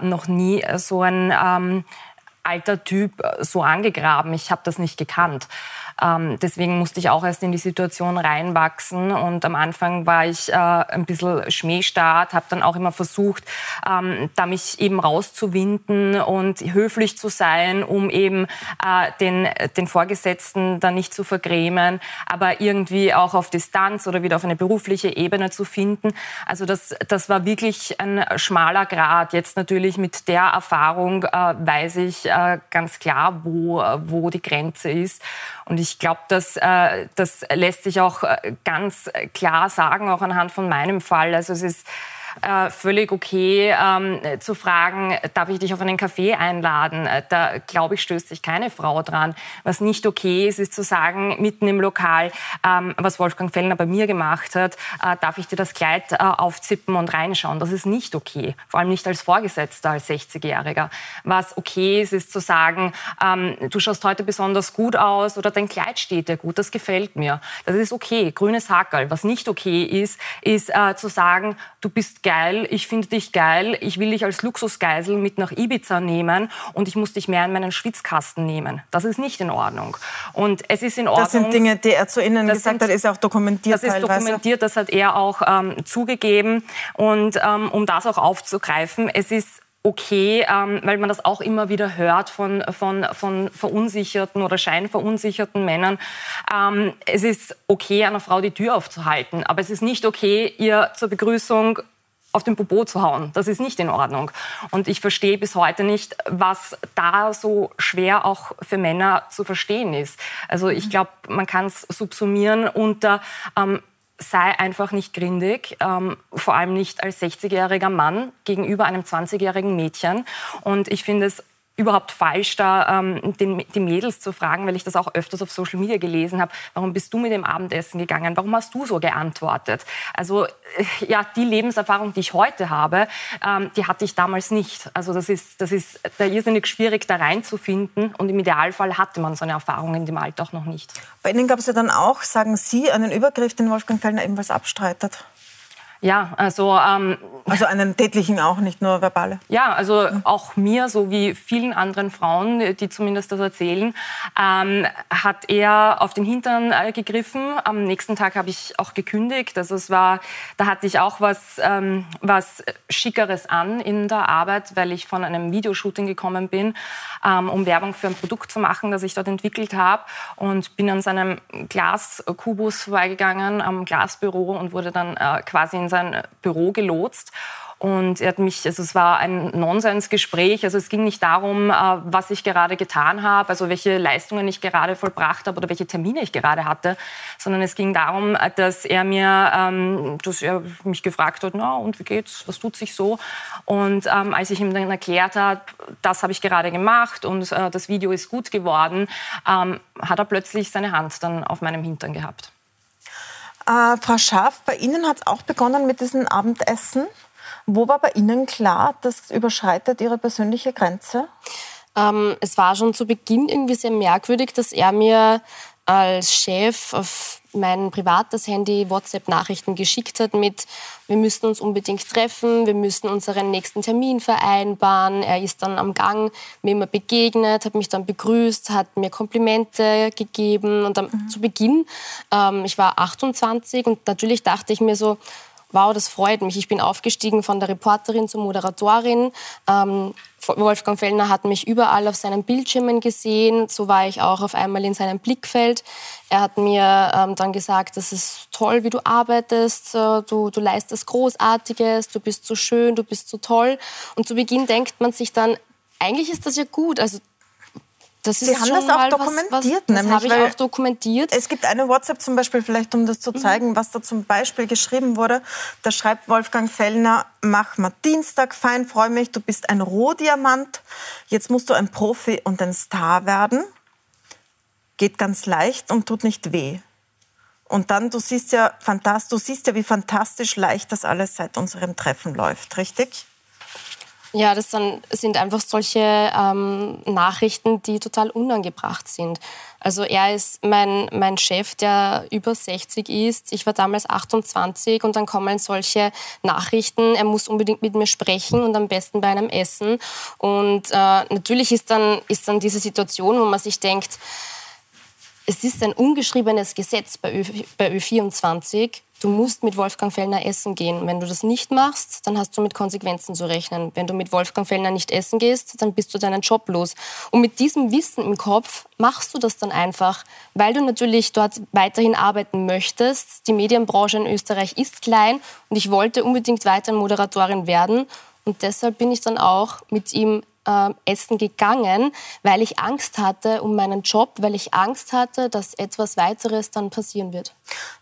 noch nie so ein ähm, alter Typ so angegraben. Ich habe das nicht gekannt. Ähm, deswegen musste ich auch erst in die Situation reinwachsen. Und am Anfang war ich äh, ein bisschen schmähstart, habe dann auch immer versucht, ähm, da mich eben rauszuwinden und höflich zu sein, um eben äh, den, den Vorgesetzten dann nicht zu vergrämen, aber irgendwie auch auf Distanz oder wieder auf eine berufliche Ebene zu finden. Also das, das war wirklich ein schmaler Grad. Jetzt natürlich mit der Erfahrung äh, weiß ich äh, ganz klar, wo, wo die Grenze ist. Und ich glaube, das, äh, das lässt sich auch äh, ganz klar sagen, auch anhand von meinem Fall. Also es ist äh, völlig okay ähm, zu fragen, darf ich dich auf einen Kaffee einladen? Äh, da glaube ich, stößt sich keine Frau dran. Was nicht okay ist, ist zu sagen, mitten im Lokal, ähm, was Wolfgang Fellner bei mir gemacht hat, äh, darf ich dir das Kleid äh, aufzippen und reinschauen? Das ist nicht okay. Vor allem nicht als Vorgesetzter, als 60-Jähriger. Was okay ist, ist zu sagen, ähm, du schaust heute besonders gut aus oder dein Kleid steht dir gut, das gefällt mir. Das ist okay, grünes Hackerl. Was nicht okay ist, ist äh, zu sagen, du bist geil, ich finde dich geil, ich will dich als Luxusgeisel mit nach Ibiza nehmen und ich muss dich mehr in meinen Schwitzkasten nehmen. Das ist nicht in Ordnung. Und es ist in Ordnung. Das sind Dinge, die er zu Ihnen gesagt sind, hat, ist auch dokumentiert. Das ist teilweise. dokumentiert, das hat er auch ähm, zugegeben. Und ähm, um das auch aufzugreifen, es ist okay, ähm, weil man das auch immer wieder hört von, von, von verunsicherten oder scheinverunsicherten Männern. Ähm, es ist okay, einer Frau die Tür aufzuhalten, aber es ist nicht okay, ihr zur Begrüßung auf den Popo zu hauen. Das ist nicht in Ordnung. Und ich verstehe bis heute nicht, was da so schwer auch für Männer zu verstehen ist. Also ich mhm. glaube, man kann es subsumieren unter ähm, sei einfach nicht grindig, ähm, vor allem nicht als 60-jähriger Mann gegenüber einem 20-jährigen Mädchen. Und ich finde es überhaupt falsch, da ähm, den, die Mädels zu fragen, weil ich das auch öfters auf Social Media gelesen habe. Warum bist du mit dem Abendessen gegangen? Warum hast du so geantwortet? Also äh, ja, die Lebenserfahrung, die ich heute habe, ähm, die hatte ich damals nicht. Also das ist, das ist da irrsinnig schwierig, da reinzufinden. Und im Idealfall hatte man so eine Erfahrung in dem Alter auch noch nicht. Bei Ihnen gab es ja dann auch, sagen Sie, einen Übergriff, den Wolfgang Fellner ebenfalls abstreitet. Ja, also ähm, also einen tätlichen auch, nicht nur verbale. Ja, also auch mir, so wie vielen anderen Frauen, die zumindest das erzählen, ähm, hat er auf den Hintern äh, gegriffen. Am nächsten Tag habe ich auch gekündigt. Also es war, da hatte ich auch was, ähm, was Schickeres an in der Arbeit, weil ich von einem Videoshooting gekommen bin, ähm, um Werbung für ein Produkt zu machen, das ich dort entwickelt habe und bin an seinem Glaskubus vorbeigegangen am Glasbüro und wurde dann äh, quasi in sein Büro gelotst. Und er hat mich, also es war ein Nonsensgespräch. Also es ging nicht darum, äh, was ich gerade getan habe, also welche Leistungen ich gerade vollbracht habe oder welche Termine ich gerade hatte, sondern es ging darum, dass er mir, ähm, dass er mich gefragt hat, na und wie geht's, was tut sich so? Und ähm, als ich ihm dann erklärt habe, das habe ich gerade gemacht und äh, das Video ist gut geworden, ähm, hat er plötzlich seine Hand dann auf meinem Hintern gehabt. Äh, Frau Schaaf, bei Ihnen hat es auch begonnen mit diesem Abendessen. Wo war bei Ihnen klar, das überschreitet Ihre persönliche Grenze? Ähm, es war schon zu Beginn irgendwie sehr merkwürdig, dass er mir als Chef auf mein privates Handy WhatsApp-Nachrichten geschickt hat mit, wir müssen uns unbedingt treffen, wir müssen unseren nächsten Termin vereinbaren. Er ist dann am Gang mir immer begegnet, hat mich dann begrüßt, hat mir Komplimente gegeben. Und dann mhm. zu Beginn, ähm, ich war 28 und natürlich dachte ich mir so, wow, das freut mich. Ich bin aufgestiegen von der Reporterin zur Moderatorin. Ähm, Wolfgang Fellner hat mich überall auf seinen Bildschirmen gesehen. So war ich auch auf einmal in seinem Blickfeld. Er hat mir ähm, dann gesagt, das ist toll, wie du arbeitest. Äh, du, du leistest Großartiges. Du bist so schön, du bist so toll. Und zu Beginn denkt man sich dann, eigentlich ist das ja gut. Also das ist Sie haben das auch dokumentiert, was, was, nämlich. Das habe ich auch dokumentiert. Es gibt eine WhatsApp zum Beispiel, vielleicht um das zu mhm. zeigen, mhm. was da zum Beispiel geschrieben wurde. Da schreibt Wolfgang Fellner, mach mal Dienstag, fein, freue mich, du bist ein Rohdiamant. Jetzt musst du ein Profi und ein Star werden. Geht ganz leicht und tut nicht weh. Und dann, du siehst ja, du siehst ja, wie fantastisch leicht das alles seit unserem Treffen läuft, richtig? Ja, das sind einfach solche ähm, Nachrichten, die total unangebracht sind. Also er ist mein, mein Chef, der über 60 ist. Ich war damals 28 und dann kommen solche Nachrichten, er muss unbedingt mit mir sprechen und am besten bei einem Essen. Und äh, natürlich ist dann, ist dann diese Situation, wo man sich denkt, es ist ein ungeschriebenes Gesetz bei, Ö, bei Ö24. Du musst mit Wolfgang Fellner essen gehen. Wenn du das nicht machst, dann hast du mit Konsequenzen zu rechnen. Wenn du mit Wolfgang Fellner nicht essen gehst, dann bist du deinen Job los. Und mit diesem Wissen im Kopf machst du das dann einfach, weil du natürlich dort weiterhin arbeiten möchtest. Die Medienbranche in Österreich ist klein und ich wollte unbedingt weiter Moderatorin werden. Und deshalb bin ich dann auch mit ihm äh, essen gegangen, weil ich Angst hatte um meinen Job, weil ich Angst hatte, dass etwas weiteres dann passieren wird.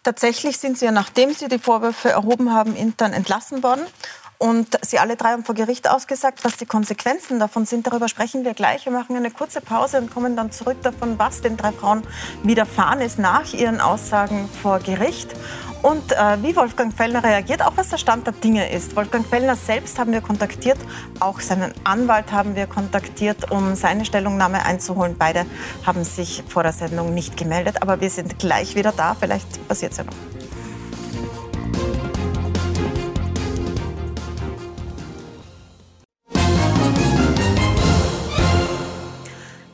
Tatsächlich sind Sie ja, nachdem Sie die Vorwürfe erhoben haben, intern entlassen worden. Und Sie alle drei haben vor Gericht ausgesagt, was die Konsequenzen davon sind. Darüber sprechen wir gleich. Wir machen eine kurze Pause und kommen dann zurück davon, was den drei Frauen widerfahren ist nach ihren Aussagen vor Gericht. Und äh, wie Wolfgang Fellner reagiert, auch was der Stand der Dinge ist. Wolfgang Fellner selbst haben wir kontaktiert, auch seinen Anwalt haben wir kontaktiert, um seine Stellungnahme einzuholen. Beide haben sich vor der Sendung nicht gemeldet, aber wir sind gleich wieder da. Vielleicht passiert es ja noch.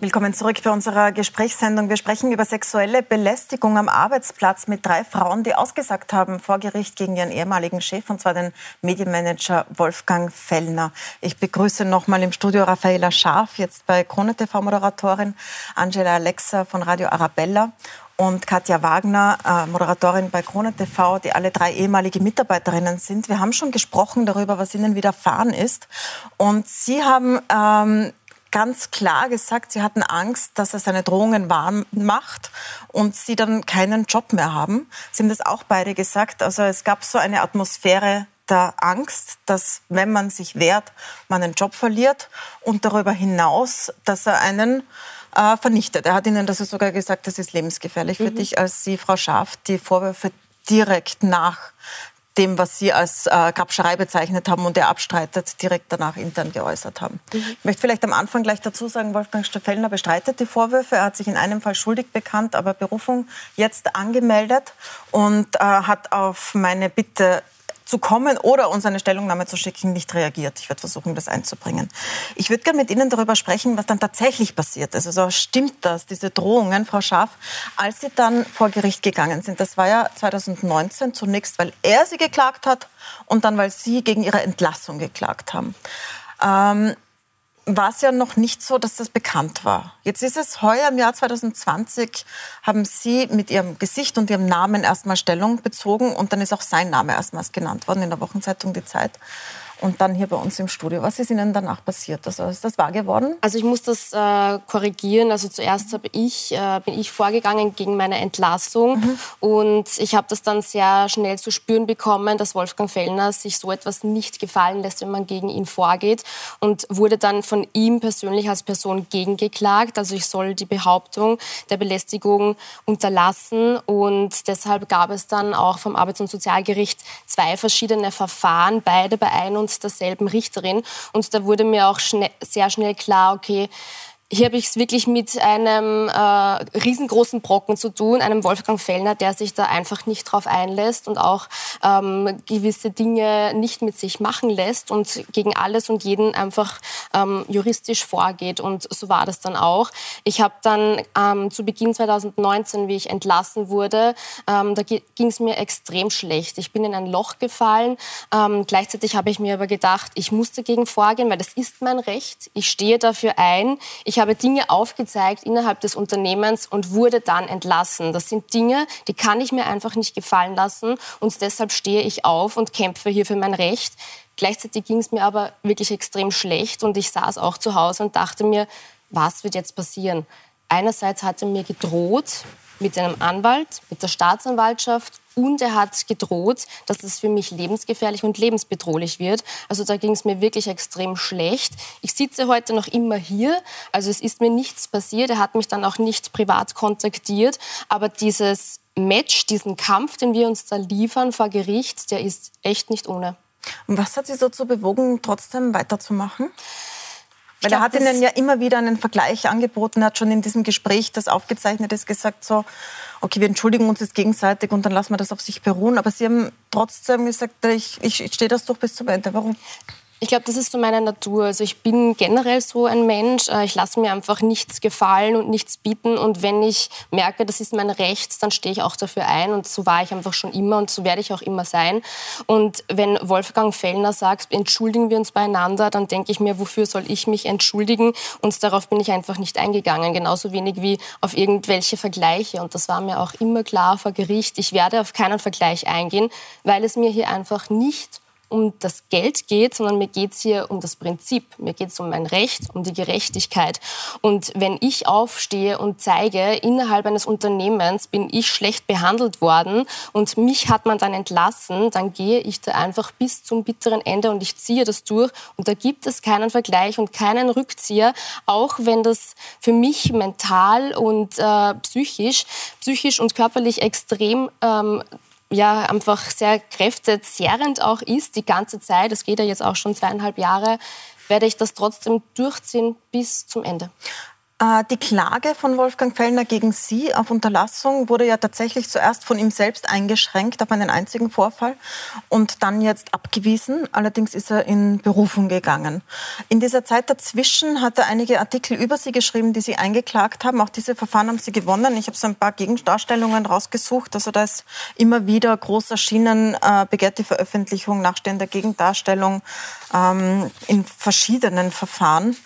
Willkommen zurück bei unserer Gesprächssendung. Wir sprechen über sexuelle Belästigung am Arbeitsplatz mit drei Frauen, die ausgesagt haben vor Gericht gegen ihren ehemaligen Chef, und zwar den Medienmanager Wolfgang Fellner. Ich begrüße nochmal im Studio Raffaela Scharf, jetzt bei Krone TV-Moderatorin, Angela Alexa von Radio Arabella und Katja Wagner, äh, Moderatorin bei Krone TV, die alle drei ehemalige Mitarbeiterinnen sind. Wir haben schon gesprochen darüber, was ihnen widerfahren ist. Und Sie haben ähm, ganz klar gesagt, sie hatten Angst, dass er seine Drohungen wahr macht und sie dann keinen Job mehr haben. Sie haben das auch beide gesagt. Also es gab so eine Atmosphäre der Angst, dass wenn man sich wehrt, man einen Job verliert und darüber hinaus, dass er einen äh, vernichtet. Er hat Ihnen das sogar gesagt, das ist lebensgefährlich mhm. für dich, als Sie, Frau Schaaf, die Vorwürfe direkt nach dem, was Sie als äh, Grabscherei bezeichnet haben und er abstreitet, direkt danach intern geäußert haben. Mhm. Ich möchte vielleicht am Anfang gleich dazu sagen, Wolfgang Steffellner bestreitet die Vorwürfe. Er hat sich in einem Fall schuldig bekannt, aber Berufung jetzt angemeldet und äh, hat auf meine Bitte zu kommen oder uns eine Stellungnahme zu schicken, nicht reagiert. Ich werde versuchen, das einzubringen. Ich würde gerne mit Ihnen darüber sprechen, was dann tatsächlich passiert ist. Also stimmt das, diese Drohungen, Frau Schaaf, als Sie dann vor Gericht gegangen sind? Das war ja 2019 zunächst, weil er Sie geklagt hat und dann, weil Sie gegen Ihre Entlassung geklagt haben. Ähm, war es ja noch nicht so, dass das bekannt war. Jetzt ist es heuer im Jahr 2020, haben Sie mit Ihrem Gesicht und Ihrem Namen erstmal Stellung bezogen und dann ist auch sein Name erstmals genannt worden in der Wochenzeitung Die Zeit und dann hier bei uns im Studio. Was ist Ihnen danach passiert? Also ist das wahr geworden? Also ich muss das äh, korrigieren. Also zuerst habe ich, äh, bin ich vorgegangen gegen meine Entlassung mhm. und ich habe das dann sehr schnell zu spüren bekommen, dass Wolfgang Fellner sich so etwas nicht gefallen lässt, wenn man gegen ihn vorgeht und wurde dann von ihm persönlich als Person gegengeklagt. Also ich soll die Behauptung der Belästigung unterlassen und deshalb gab es dann auch vom Arbeits- und Sozialgericht zwei verschiedene Verfahren, beide bei ein und derselben Richterin. Und da wurde mir auch schnell, sehr schnell klar, okay, hier habe ich es wirklich mit einem äh, riesengroßen Brocken zu tun, einem Wolfgang Fellner, der sich da einfach nicht drauf einlässt und auch ähm, gewisse Dinge nicht mit sich machen lässt und gegen alles und jeden einfach ähm, juristisch vorgeht. Und so war das dann auch. Ich habe dann ähm, zu Beginn 2019, wie ich entlassen wurde, ähm, da ging es mir extrem schlecht. Ich bin in ein Loch gefallen. Ähm, gleichzeitig habe ich mir aber gedacht, ich muss dagegen vorgehen, weil das ist mein Recht. Ich stehe dafür ein. Ich habe Dinge aufgezeigt innerhalb des Unternehmens und wurde dann entlassen. Das sind Dinge, die kann ich mir einfach nicht gefallen lassen und deshalb stehe ich auf und kämpfe hier für mein Recht. Gleichzeitig ging es mir aber wirklich extrem schlecht und ich saß auch zu Hause und dachte mir, was wird jetzt passieren? Einerseits hat er mir gedroht, mit einem Anwalt, mit der Staatsanwaltschaft und er hat gedroht, dass es für mich lebensgefährlich und lebensbedrohlich wird. Also da ging es mir wirklich extrem schlecht. Ich sitze heute noch immer hier, also es ist mir nichts passiert. Er hat mich dann auch nicht privat kontaktiert, aber dieses Match, diesen Kampf, den wir uns da liefern vor Gericht, der ist echt nicht ohne. Und was hat Sie so zu bewogen, trotzdem weiterzumachen? Weil glaub, er hat Ihnen ja immer wieder einen Vergleich angeboten, er hat schon in diesem Gespräch, das aufgezeichnet ist, gesagt so, okay, wir entschuldigen uns jetzt gegenseitig und dann lassen wir das auf sich beruhen. Aber Sie haben trotzdem gesagt, ich, ich stehe das doch bis zum Ende. Warum? Ich glaube, das ist so meine Natur. Also ich bin generell so ein Mensch. Äh, ich lasse mir einfach nichts gefallen und nichts bieten. Und wenn ich merke, das ist mein Recht, dann stehe ich auch dafür ein. Und so war ich einfach schon immer und so werde ich auch immer sein. Und wenn Wolfgang Fellner sagt, entschuldigen wir uns beieinander, dann denke ich mir, wofür soll ich mich entschuldigen? Und darauf bin ich einfach nicht eingegangen. Genauso wenig wie auf irgendwelche Vergleiche. Und das war mir auch immer klar vor Gericht. Ich werde auf keinen Vergleich eingehen, weil es mir hier einfach nicht um das Geld geht, sondern mir geht es hier um das Prinzip. Mir geht es um mein Recht, um die Gerechtigkeit. Und wenn ich aufstehe und zeige, innerhalb eines Unternehmens bin ich schlecht behandelt worden und mich hat man dann entlassen, dann gehe ich da einfach bis zum bitteren Ende und ich ziehe das durch. Und da gibt es keinen Vergleich und keinen Rückzieher, auch wenn das für mich mental und äh, psychisch, psychisch und körperlich extrem ähm, ja einfach sehr kräftezehrend auch ist, die ganze Zeit, es geht ja jetzt auch schon zweieinhalb Jahre, werde ich das trotzdem durchziehen bis zum Ende. Äh, die Klage von Wolfgang Fellner gegen Sie auf Unterlassung wurde ja tatsächlich zuerst von ihm selbst eingeschränkt auf einen einzigen Vorfall und dann jetzt abgewiesen. Allerdings ist er in Berufung gegangen. In dieser Zeit dazwischen hat er einige Artikel über Sie geschrieben, die Sie eingeklagt haben. Auch diese Verfahren haben Sie gewonnen. Ich habe so ein paar Gegendarstellungen rausgesucht. Also da ist immer wieder groß erschienen, äh, begehrt die Veröffentlichung nachstehender Gegendarstellung ähm, in verschiedenen Verfahren.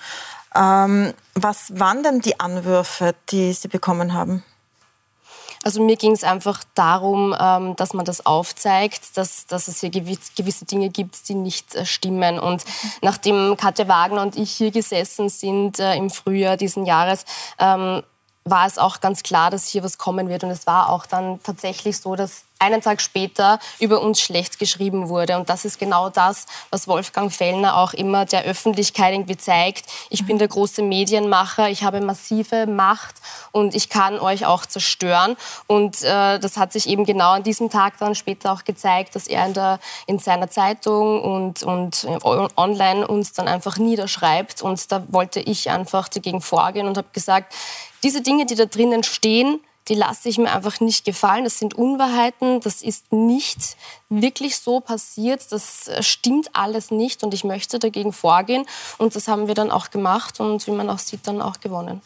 Ähm, was waren denn die Anwürfe, die Sie bekommen haben? Also mir ging es einfach darum, ähm, dass man das aufzeigt, dass, dass es hier gewisse Dinge gibt, die nicht äh, stimmen. Und nachdem Katja Wagner und ich hier gesessen sind äh, im Frühjahr diesen Jahres, ähm, war es auch ganz klar, dass hier was kommen wird. Und es war auch dann tatsächlich so, dass einen Tag später über uns schlecht geschrieben wurde. Und das ist genau das, was Wolfgang Fellner auch immer der Öffentlichkeit irgendwie zeigt. Ich bin der große Medienmacher, ich habe massive Macht und ich kann euch auch zerstören. Und äh, das hat sich eben genau an diesem Tag dann später auch gezeigt, dass er in, der, in seiner Zeitung und, und online uns dann einfach niederschreibt. Und da wollte ich einfach dagegen vorgehen und habe gesagt, diese Dinge, die da drinnen stehen, die lasse ich mir einfach nicht gefallen. Das sind Unwahrheiten, das ist nicht wirklich so passiert, das stimmt alles nicht und ich möchte dagegen vorgehen. Und das haben wir dann auch gemacht und wie man auch sieht, dann auch gewonnen.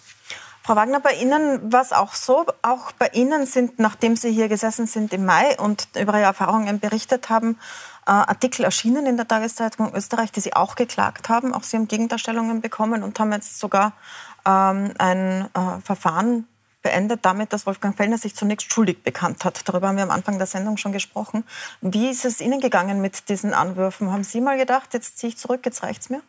Frau Wagner, bei Ihnen war es auch so. Auch bei Ihnen sind, nachdem Sie hier gesessen sind im Mai und über Ihre Erfahrungen berichtet haben, äh, Artikel erschienen in der Tageszeitung Österreich, die Sie auch geklagt haben. Auch Sie haben Gegendarstellungen bekommen und haben jetzt sogar ähm, ein äh, Verfahren beendet damit, dass Wolfgang Fellner sich zunächst schuldig bekannt hat. Darüber haben wir am Anfang der Sendung schon gesprochen. Wie ist es Ihnen gegangen mit diesen Anwürfen? Haben Sie mal gedacht, jetzt ziehe ich zurück, jetzt reicht's mir?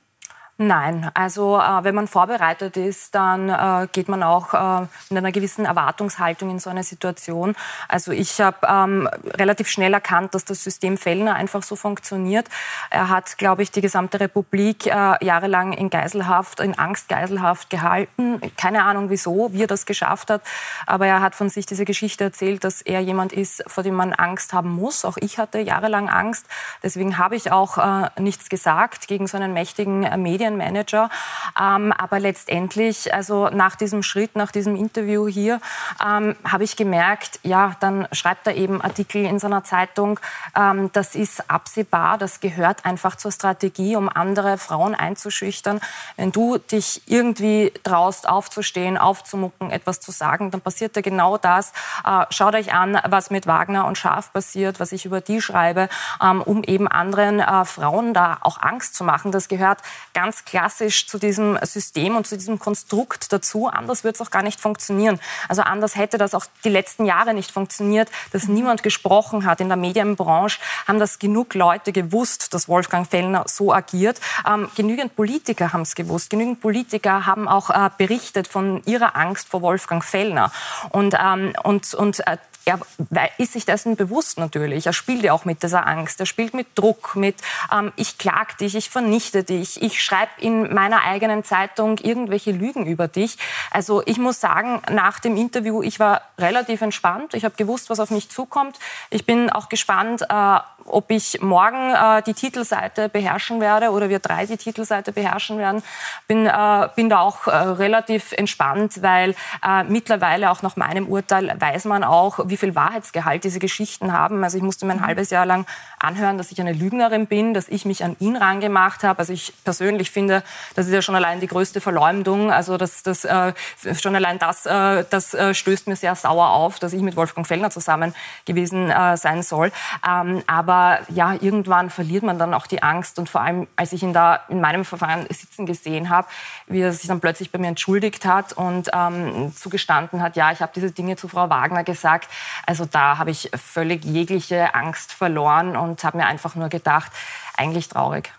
Nein, also äh, wenn man vorbereitet ist, dann äh, geht man auch äh, mit einer gewissen Erwartungshaltung in so eine Situation. Also ich habe ähm, relativ schnell erkannt, dass das System Fellner einfach so funktioniert. Er hat, glaube ich, die gesamte Republik äh, jahrelang in Geiselhaft, in Angstgeiselhaft gehalten. Keine Ahnung wieso, wie er das geschafft hat, aber er hat von sich diese Geschichte erzählt, dass er jemand ist, vor dem man Angst haben muss. Auch ich hatte jahrelang Angst. Deswegen habe ich auch äh, nichts gesagt gegen so einen mächtigen äh, Medien Medienmanager. Ähm, aber letztendlich, also nach diesem Schritt, nach diesem Interview hier, ähm, habe ich gemerkt, ja, dann schreibt er eben Artikel in seiner Zeitung. Ähm, das ist absehbar, das gehört einfach zur Strategie, um andere Frauen einzuschüchtern. Wenn du dich irgendwie traust, aufzustehen, aufzumucken, etwas zu sagen, dann passiert da genau das. Äh, schaut euch an, was mit Wagner und Schaf passiert, was ich über die schreibe, ähm, um eben anderen äh, Frauen da auch Angst zu machen. Das gehört ganz ganz klassisch zu diesem System und zu diesem Konstrukt dazu. Anders wird es auch gar nicht funktionieren. Also anders hätte das auch die letzten Jahre nicht funktioniert, dass niemand gesprochen hat. In der Medienbranche haben das genug Leute gewusst, dass Wolfgang Fellner so agiert. Ähm, genügend Politiker haben es gewusst. Genügend Politiker haben auch äh, berichtet von ihrer Angst vor Wolfgang Fellner. Und, ähm, und, und äh, er ist sich dessen bewusst natürlich. Er spielt ja auch mit dieser Angst. Er spielt mit Druck, mit ähm, ich klag dich, ich vernichte dich, ich schreibe in meiner eigenen Zeitung irgendwelche Lügen über dich. Also ich muss sagen, nach dem Interview, ich war relativ entspannt. Ich habe gewusst, was auf mich zukommt. Ich bin auch gespannt, äh, ob ich morgen äh, die Titelseite beherrschen werde oder wir drei die Titelseite beherrschen werden. Bin, äh, bin da auch äh, relativ entspannt, weil äh, mittlerweile auch nach meinem Urteil weiß man auch, wie viel Wahrheitsgehalt diese Geschichten haben. Also ich musste mir ein mhm. halbes Jahr lang anhören, dass ich eine Lügnerin bin, dass ich mich an ihn rangemacht habe. Also ich persönlich finde, das ist ja schon allein die größte Verleumdung. Also das, das äh, schon allein das, äh, das stößt mir sehr sauer auf, dass ich mit Wolfgang Fellner zusammen gewesen sein soll. Ähm, aber aber ja, irgendwann verliert man dann auch die Angst. Und vor allem, als ich ihn da in meinem Verfahren sitzen gesehen habe, wie er sich dann plötzlich bei mir entschuldigt hat und ähm, zugestanden hat, ja, ich habe diese Dinge zu Frau Wagner gesagt. Also da habe ich völlig jegliche Angst verloren und habe mir einfach nur gedacht, eigentlich traurig.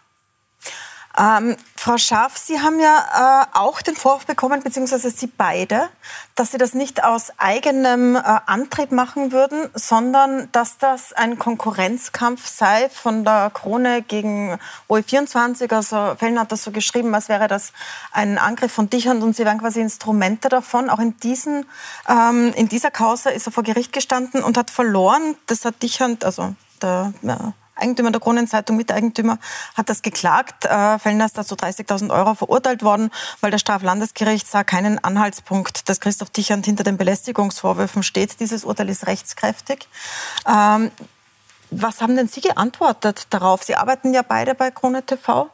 Ähm, Frau Schaaf, Sie haben ja äh, auch den Vorwurf bekommen, beziehungsweise Sie beide, dass Sie das nicht aus eigenem äh, Antrieb machen würden, sondern dass das ein Konkurrenzkampf sei von der Krone gegen OE24. Also Fellner hat das so geschrieben, als wäre das ein Angriff von Dichand und Sie wären quasi Instrumente davon. Auch in, diesen, ähm, in dieser Causa ist er vor Gericht gestanden und hat verloren. Das hat Dichand, also der ja, Eigentümer der Kronenzeitung, Miteigentümer, hat das geklagt. Äh, Fellner ist dazu 30.000 Euro verurteilt worden, weil das Straflandesgericht sah keinen Anhaltspunkt, dass Christoph Tichand hinter den Belästigungsvorwürfen steht. Dieses Urteil ist rechtskräftig. Ähm, was haben denn Sie geantwortet darauf? Sie arbeiten ja beide bei Krone TV.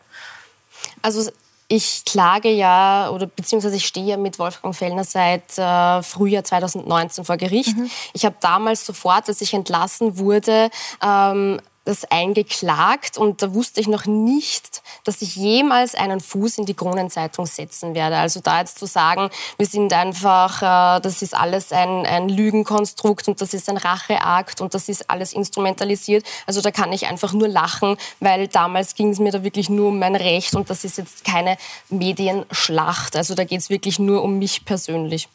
Also ich klage ja oder beziehungsweise ich stehe ja mit Wolfgang Fellner seit äh, Frühjahr 2019 vor Gericht. Mhm. Ich habe damals sofort, als ich entlassen wurde, ähm, das eingeklagt und da wusste ich noch nicht, dass ich jemals einen Fuß in die Kronenzeitung setzen werde. Also da jetzt zu sagen, wir sind einfach, äh, das ist alles ein, ein Lügenkonstrukt und das ist ein Racheakt und das ist alles instrumentalisiert. Also da kann ich einfach nur lachen, weil damals ging es mir da wirklich nur um mein Recht und das ist jetzt keine Medienschlacht. Also da geht es wirklich nur um mich persönlich.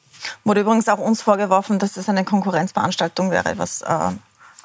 Wurde übrigens auch uns vorgeworfen, dass das eine Konkurrenzveranstaltung wäre, was äh,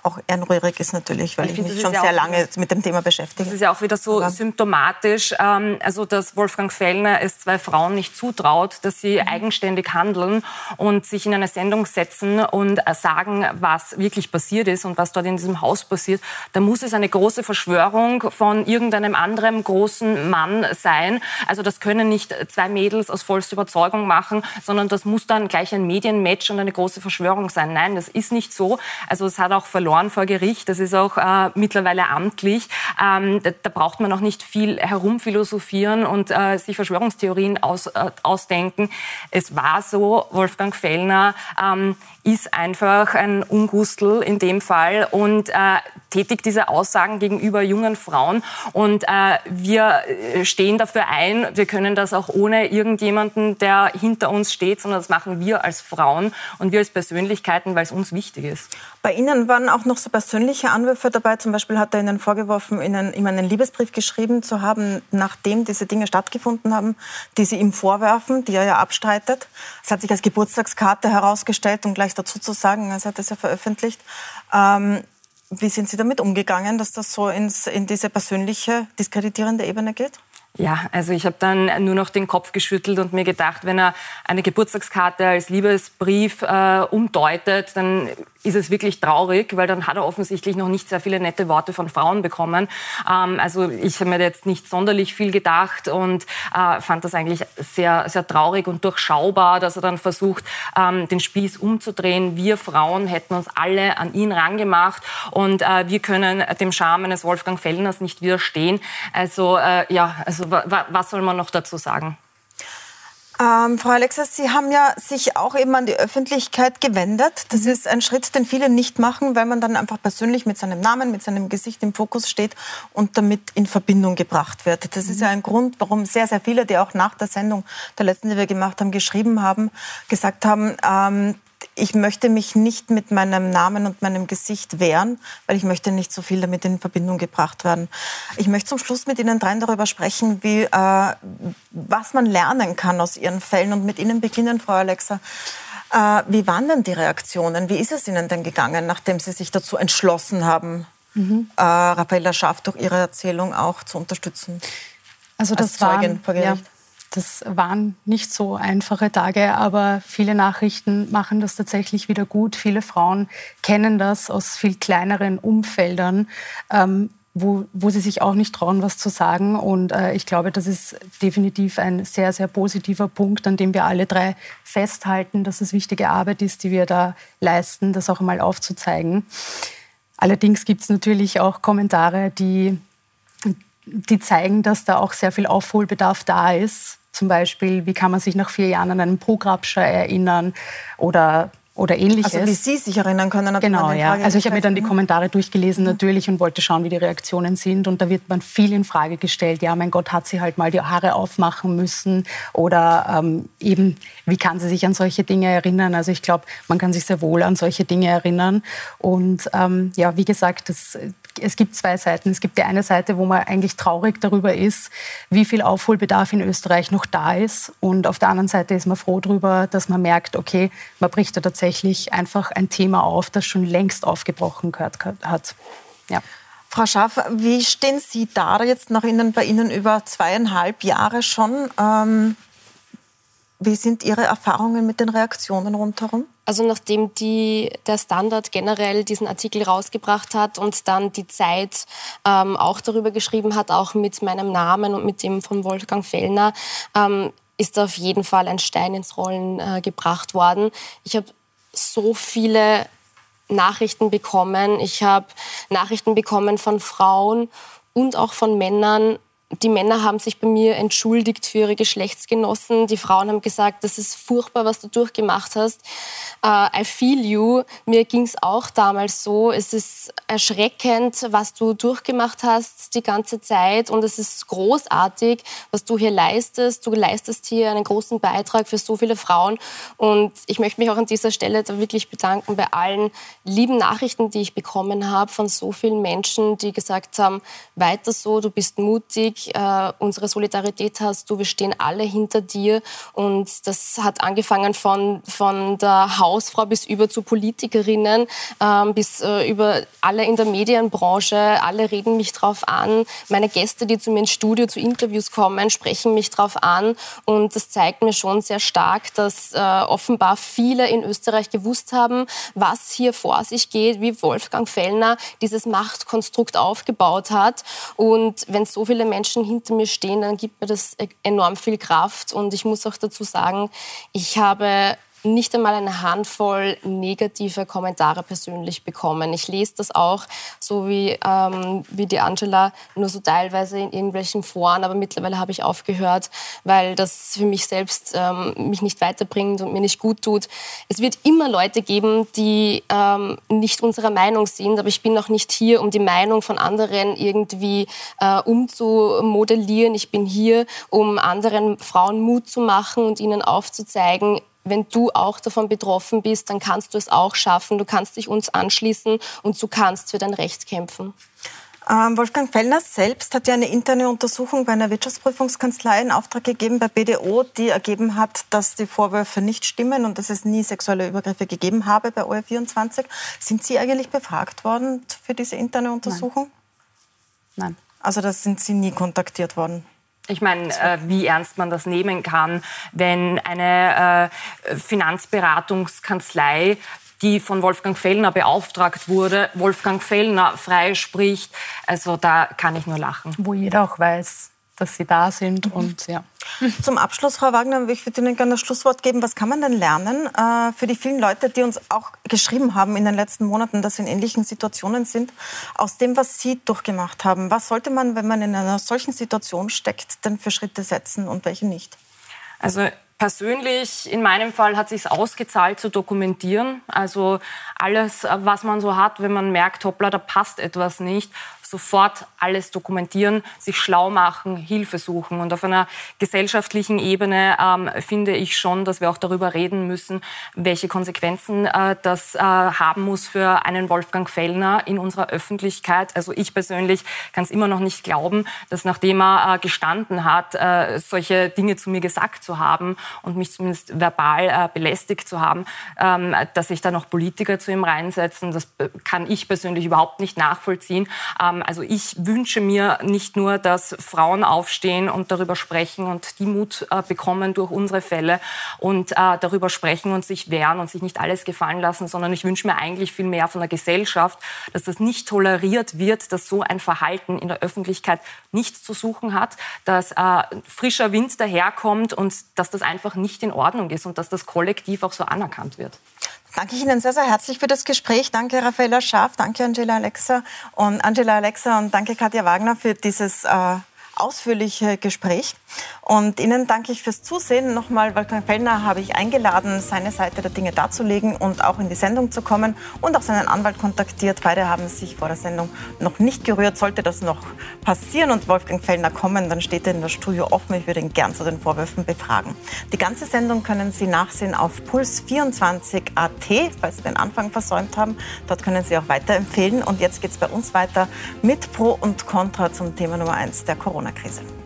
auch ehrenrührig ist natürlich, weil ich, ich mich schon sehr lange mit dem Thema beschäftige. Das ist ja auch wieder so Aber symptomatisch, ähm, also dass Wolfgang Fellner es zwei Frauen nicht zutraut, dass sie mhm. eigenständig handeln und sich in eine Sendung setzen und äh, sagen, was wirklich passiert ist und was dort in diesem Haus passiert. Da muss es eine große Verschwörung von irgendeinem anderen großen Mann sein. Also das können nicht zwei Mädels aus vollster Überzeugung machen, sondern das muss dann gleich ein Medienmatch und eine große Verschwörung sein. Nein, das ist nicht so. Also es hat auch verloren verloren vor Gericht. Das ist auch äh, mittlerweile amtlich. Ähm, da, da, braucht man noch nicht viel herumphilosophieren und äh, sich Verschwörungstheorien aus, äh, ausdenken. Es war so, Wolfgang Fellner ähm, ist einfach ein Ungustel in dem Fall und äh, tätigt diese Aussagen gegenüber jungen Frauen. Und äh, wir äh, stehen dafür ein. Wir können das auch ohne irgendjemanden, der hinter uns steht, sondern das machen wir als Frauen und wir als Persönlichkeiten, weil es uns wichtig ist. Bei Ihnen waren auch noch so persönliche Anwürfe dabei. Zum Beispiel hat er Ihnen vorgeworfen, Ihnen ihm einen Liebesbrief geschrieben zu haben, nachdem diese Dinge stattgefunden haben, die Sie ihm vorwerfen, die er ja abstreitet. Es hat sich als Geburtstagskarte herausgestellt, um gleich dazu zu sagen, er hat das ja veröffentlicht. Ähm, wie sind Sie damit umgegangen, dass das so ins, in diese persönliche, diskreditierende Ebene geht? Ja, also ich habe dann nur noch den Kopf geschüttelt und mir gedacht, wenn er eine Geburtstagskarte als Liebesbrief äh, umdeutet, dann ist es wirklich traurig, weil dann hat er offensichtlich noch nicht sehr viele nette Worte von Frauen bekommen. Ähm, also ich habe mir jetzt nicht sonderlich viel gedacht und äh, fand das eigentlich sehr, sehr traurig und durchschaubar, dass er dann versucht, ähm, den Spieß umzudrehen. Wir Frauen hätten uns alle an ihn rangemacht und äh, wir können dem Charme eines Wolfgang Fellners nicht widerstehen. Also äh, ja, also was soll man noch dazu sagen? Ähm, Frau Alexas, Sie haben ja sich auch eben an die Öffentlichkeit gewendet. Das mhm. ist ein Schritt, den viele nicht machen, weil man dann einfach persönlich mit seinem Namen, mit seinem Gesicht im Fokus steht und damit in Verbindung gebracht wird. Das mhm. ist ja ein Grund, warum sehr, sehr viele, die auch nach der Sendung der letzten, die wir gemacht haben, geschrieben haben, gesagt haben, ähm, ich möchte mich nicht mit meinem Namen und meinem Gesicht wehren, weil ich möchte nicht so viel damit in Verbindung gebracht werden. Ich möchte zum Schluss mit Ihnen dreien darüber sprechen, wie, äh, was man lernen kann aus Ihren Fällen und mit Ihnen beginnen, Frau Alexa. Äh, wie waren denn die Reaktionen? Wie ist es Ihnen denn gegangen, nachdem Sie sich dazu entschlossen haben, mhm. äh, Raffaella Schaff durch ihre Erzählung auch zu unterstützen? Also das Zeugin war, ja, das waren nicht so einfache Tage, aber viele Nachrichten machen das tatsächlich wieder gut. Viele Frauen kennen das aus viel kleineren Umfeldern. Ähm, wo, wo sie sich auch nicht trauen, was zu sagen. Und äh, ich glaube, das ist definitiv ein sehr, sehr positiver Punkt, an dem wir alle drei festhalten, dass es wichtige Arbeit ist, die wir da leisten, das auch einmal aufzuzeigen. Allerdings gibt es natürlich auch Kommentare, die, die zeigen, dass da auch sehr viel Aufholbedarf da ist. Zum Beispiel, wie kann man sich nach vier Jahren an einen Prograbscher erinnern oder oder ähnliches. Also wie Sie sich erinnern können. Genau, ja. Also ich habe mir dann die Kommentare durchgelesen mhm. natürlich und wollte schauen, wie die Reaktionen sind. Und da wird man viel in Frage gestellt. Ja, mein Gott, hat sie halt mal die Haare aufmachen müssen? Oder ähm, eben, wie kann sie sich an solche Dinge erinnern? Also ich glaube, man kann sich sehr wohl an solche Dinge erinnern. Und ähm, ja, wie gesagt, das, es gibt zwei Seiten. Es gibt die eine Seite, wo man eigentlich traurig darüber ist, wie viel Aufholbedarf in Österreich noch da ist. Und auf der anderen Seite ist man froh darüber, dass man merkt, okay, man bricht da tatsächlich einfach ein Thema auf, das schon längst aufgebrochen gehört hat. Ja. Frau Schaff, wie stehen Sie da jetzt nach Ihnen, bei Ihnen über zweieinhalb Jahre schon? Ähm, wie sind Ihre Erfahrungen mit den Reaktionen rundherum? Also nachdem die, der Standard generell diesen Artikel rausgebracht hat und dann die Zeit ähm, auch darüber geschrieben hat, auch mit meinem Namen und mit dem von Wolfgang Fellner, ähm, ist auf jeden Fall ein Stein ins Rollen äh, gebracht worden. Ich habe so viele Nachrichten bekommen. Ich habe Nachrichten bekommen von Frauen und auch von Männern, die Männer haben sich bei mir entschuldigt für ihre Geschlechtsgenossen. Die Frauen haben gesagt, das ist furchtbar, was du durchgemacht hast. Uh, I feel you. Mir ging es auch damals so. Es ist erschreckend, was du durchgemacht hast die ganze Zeit. Und es ist großartig, was du hier leistest. Du leistest hier einen großen Beitrag für so viele Frauen. Und ich möchte mich auch an dieser Stelle da wirklich bedanken bei allen lieben Nachrichten, die ich bekommen habe von so vielen Menschen, die gesagt haben, weiter so, du bist mutig äh, unsere Solidarität hast du, wir stehen alle hinter dir. Und das hat angefangen von, von der Hausfrau bis über zu Politikerinnen, ähm, bis äh, über alle in der Medienbranche. Alle reden mich drauf an. Meine Gäste, die zu mir ins Studio zu Interviews kommen, sprechen mich drauf an. Und das zeigt mir schon sehr stark, dass äh, offenbar viele in Österreich gewusst haben, was hier vor sich geht, wie Wolfgang Fellner dieses Machtkonstrukt aufgebaut hat. Und wenn so viele Menschen Menschen hinter mir stehen, dann gibt mir das e- enorm viel Kraft. Und ich muss auch dazu sagen, ich habe nicht einmal eine Handvoll negative Kommentare persönlich bekommen. Ich lese das auch, so wie, ähm, wie die Angela, nur so teilweise in irgendwelchen Foren, aber mittlerweile habe ich aufgehört, weil das für mich selbst ähm, mich nicht weiterbringt und mir nicht gut tut. Es wird immer Leute geben, die ähm, nicht unserer Meinung sind, aber ich bin auch nicht hier, um die Meinung von anderen irgendwie äh, umzumodellieren. Ich bin hier, um anderen Frauen Mut zu machen und ihnen aufzuzeigen, wenn du auch davon betroffen bist, dann kannst du es auch schaffen. Du kannst dich uns anschließen und du kannst für dein Recht kämpfen. Ähm, Wolfgang Fellner selbst hat ja eine interne Untersuchung bei einer Wirtschaftsprüfungskanzlei in Auftrag gegeben bei BDO, die ergeben hat, dass die Vorwürfe nicht stimmen und dass es nie sexuelle Übergriffe gegeben habe bei OR24. Sind Sie eigentlich befragt worden für diese interne Untersuchung? Nein. Nein. Also da sind Sie nie kontaktiert worden? Ich meine, äh, wie ernst man das nehmen kann, wenn eine äh, Finanzberatungskanzlei die von Wolfgang Fellner beauftragt wurde, Wolfgang Fellner freispricht. Also da kann ich nur lachen. Wo jeder auch weiß, dass sie da sind mhm. und ja. Zum Abschluss, Frau Wagner, ich würde Ihnen gerne das Schlusswort geben. Was kann man denn lernen äh, für die vielen Leute, die uns auch geschrieben haben in den letzten Monaten, dass sie in ähnlichen Situationen sind, aus dem, was Sie durchgemacht haben? Was sollte man, wenn man in einer solchen Situation steckt, denn für Schritte setzen und welche nicht? Also Persönlich, in meinem Fall, hat es sich ausgezahlt zu dokumentieren. Also alles, was man so hat, wenn man merkt, hoppla, da passt etwas nicht, sofort alles dokumentieren, sich schlau machen, Hilfe suchen. Und auf einer gesellschaftlichen Ebene ähm, finde ich schon, dass wir auch darüber reden müssen, welche Konsequenzen äh, das äh, haben muss für einen Wolfgang Fellner in unserer Öffentlichkeit. Also ich persönlich kann es immer noch nicht glauben, dass nachdem er äh, gestanden hat, äh, solche Dinge zu mir gesagt zu haben und mich zumindest verbal äh, belästigt zu haben, ähm, dass sich da noch Politiker zu ihm reinsetzen, das kann ich persönlich überhaupt nicht nachvollziehen. Ähm, also ich wünsche mir nicht nur, dass Frauen aufstehen und darüber sprechen und die Mut äh, bekommen durch unsere Fälle und äh, darüber sprechen und sich wehren und sich nicht alles gefallen lassen, sondern ich wünsche mir eigentlich viel mehr von der Gesellschaft, dass das nicht toleriert wird, dass so ein Verhalten in der Öffentlichkeit nichts zu suchen hat, dass äh, frischer Wind daherkommt und dass das einfach nicht in Ordnung ist und dass das kollektiv auch so anerkannt wird. Danke ich Ihnen sehr, sehr herzlich für das Gespräch. Danke Raffaella Scharf, danke Angela Alexa und Angela Alexa und danke Katja Wagner für dieses äh, ausführliche Gespräch. Und Ihnen danke ich fürs Zusehen. Nochmal, Wolfgang Fellner habe ich eingeladen, seine Seite der Dinge darzulegen und auch in die Sendung zu kommen und auch seinen Anwalt kontaktiert. Beide haben sich vor der Sendung noch nicht gerührt. Sollte das noch passieren und Wolfgang Fellner kommen, dann steht er in das Studio offen. Ich würde ihn gern zu den Vorwürfen befragen. Die ganze Sendung können Sie nachsehen auf puls24.at, falls Sie den Anfang versäumt haben. Dort können Sie auch weiterempfehlen. Und jetzt geht es bei uns weiter mit Pro und Contra zum Thema Nummer eins der crise.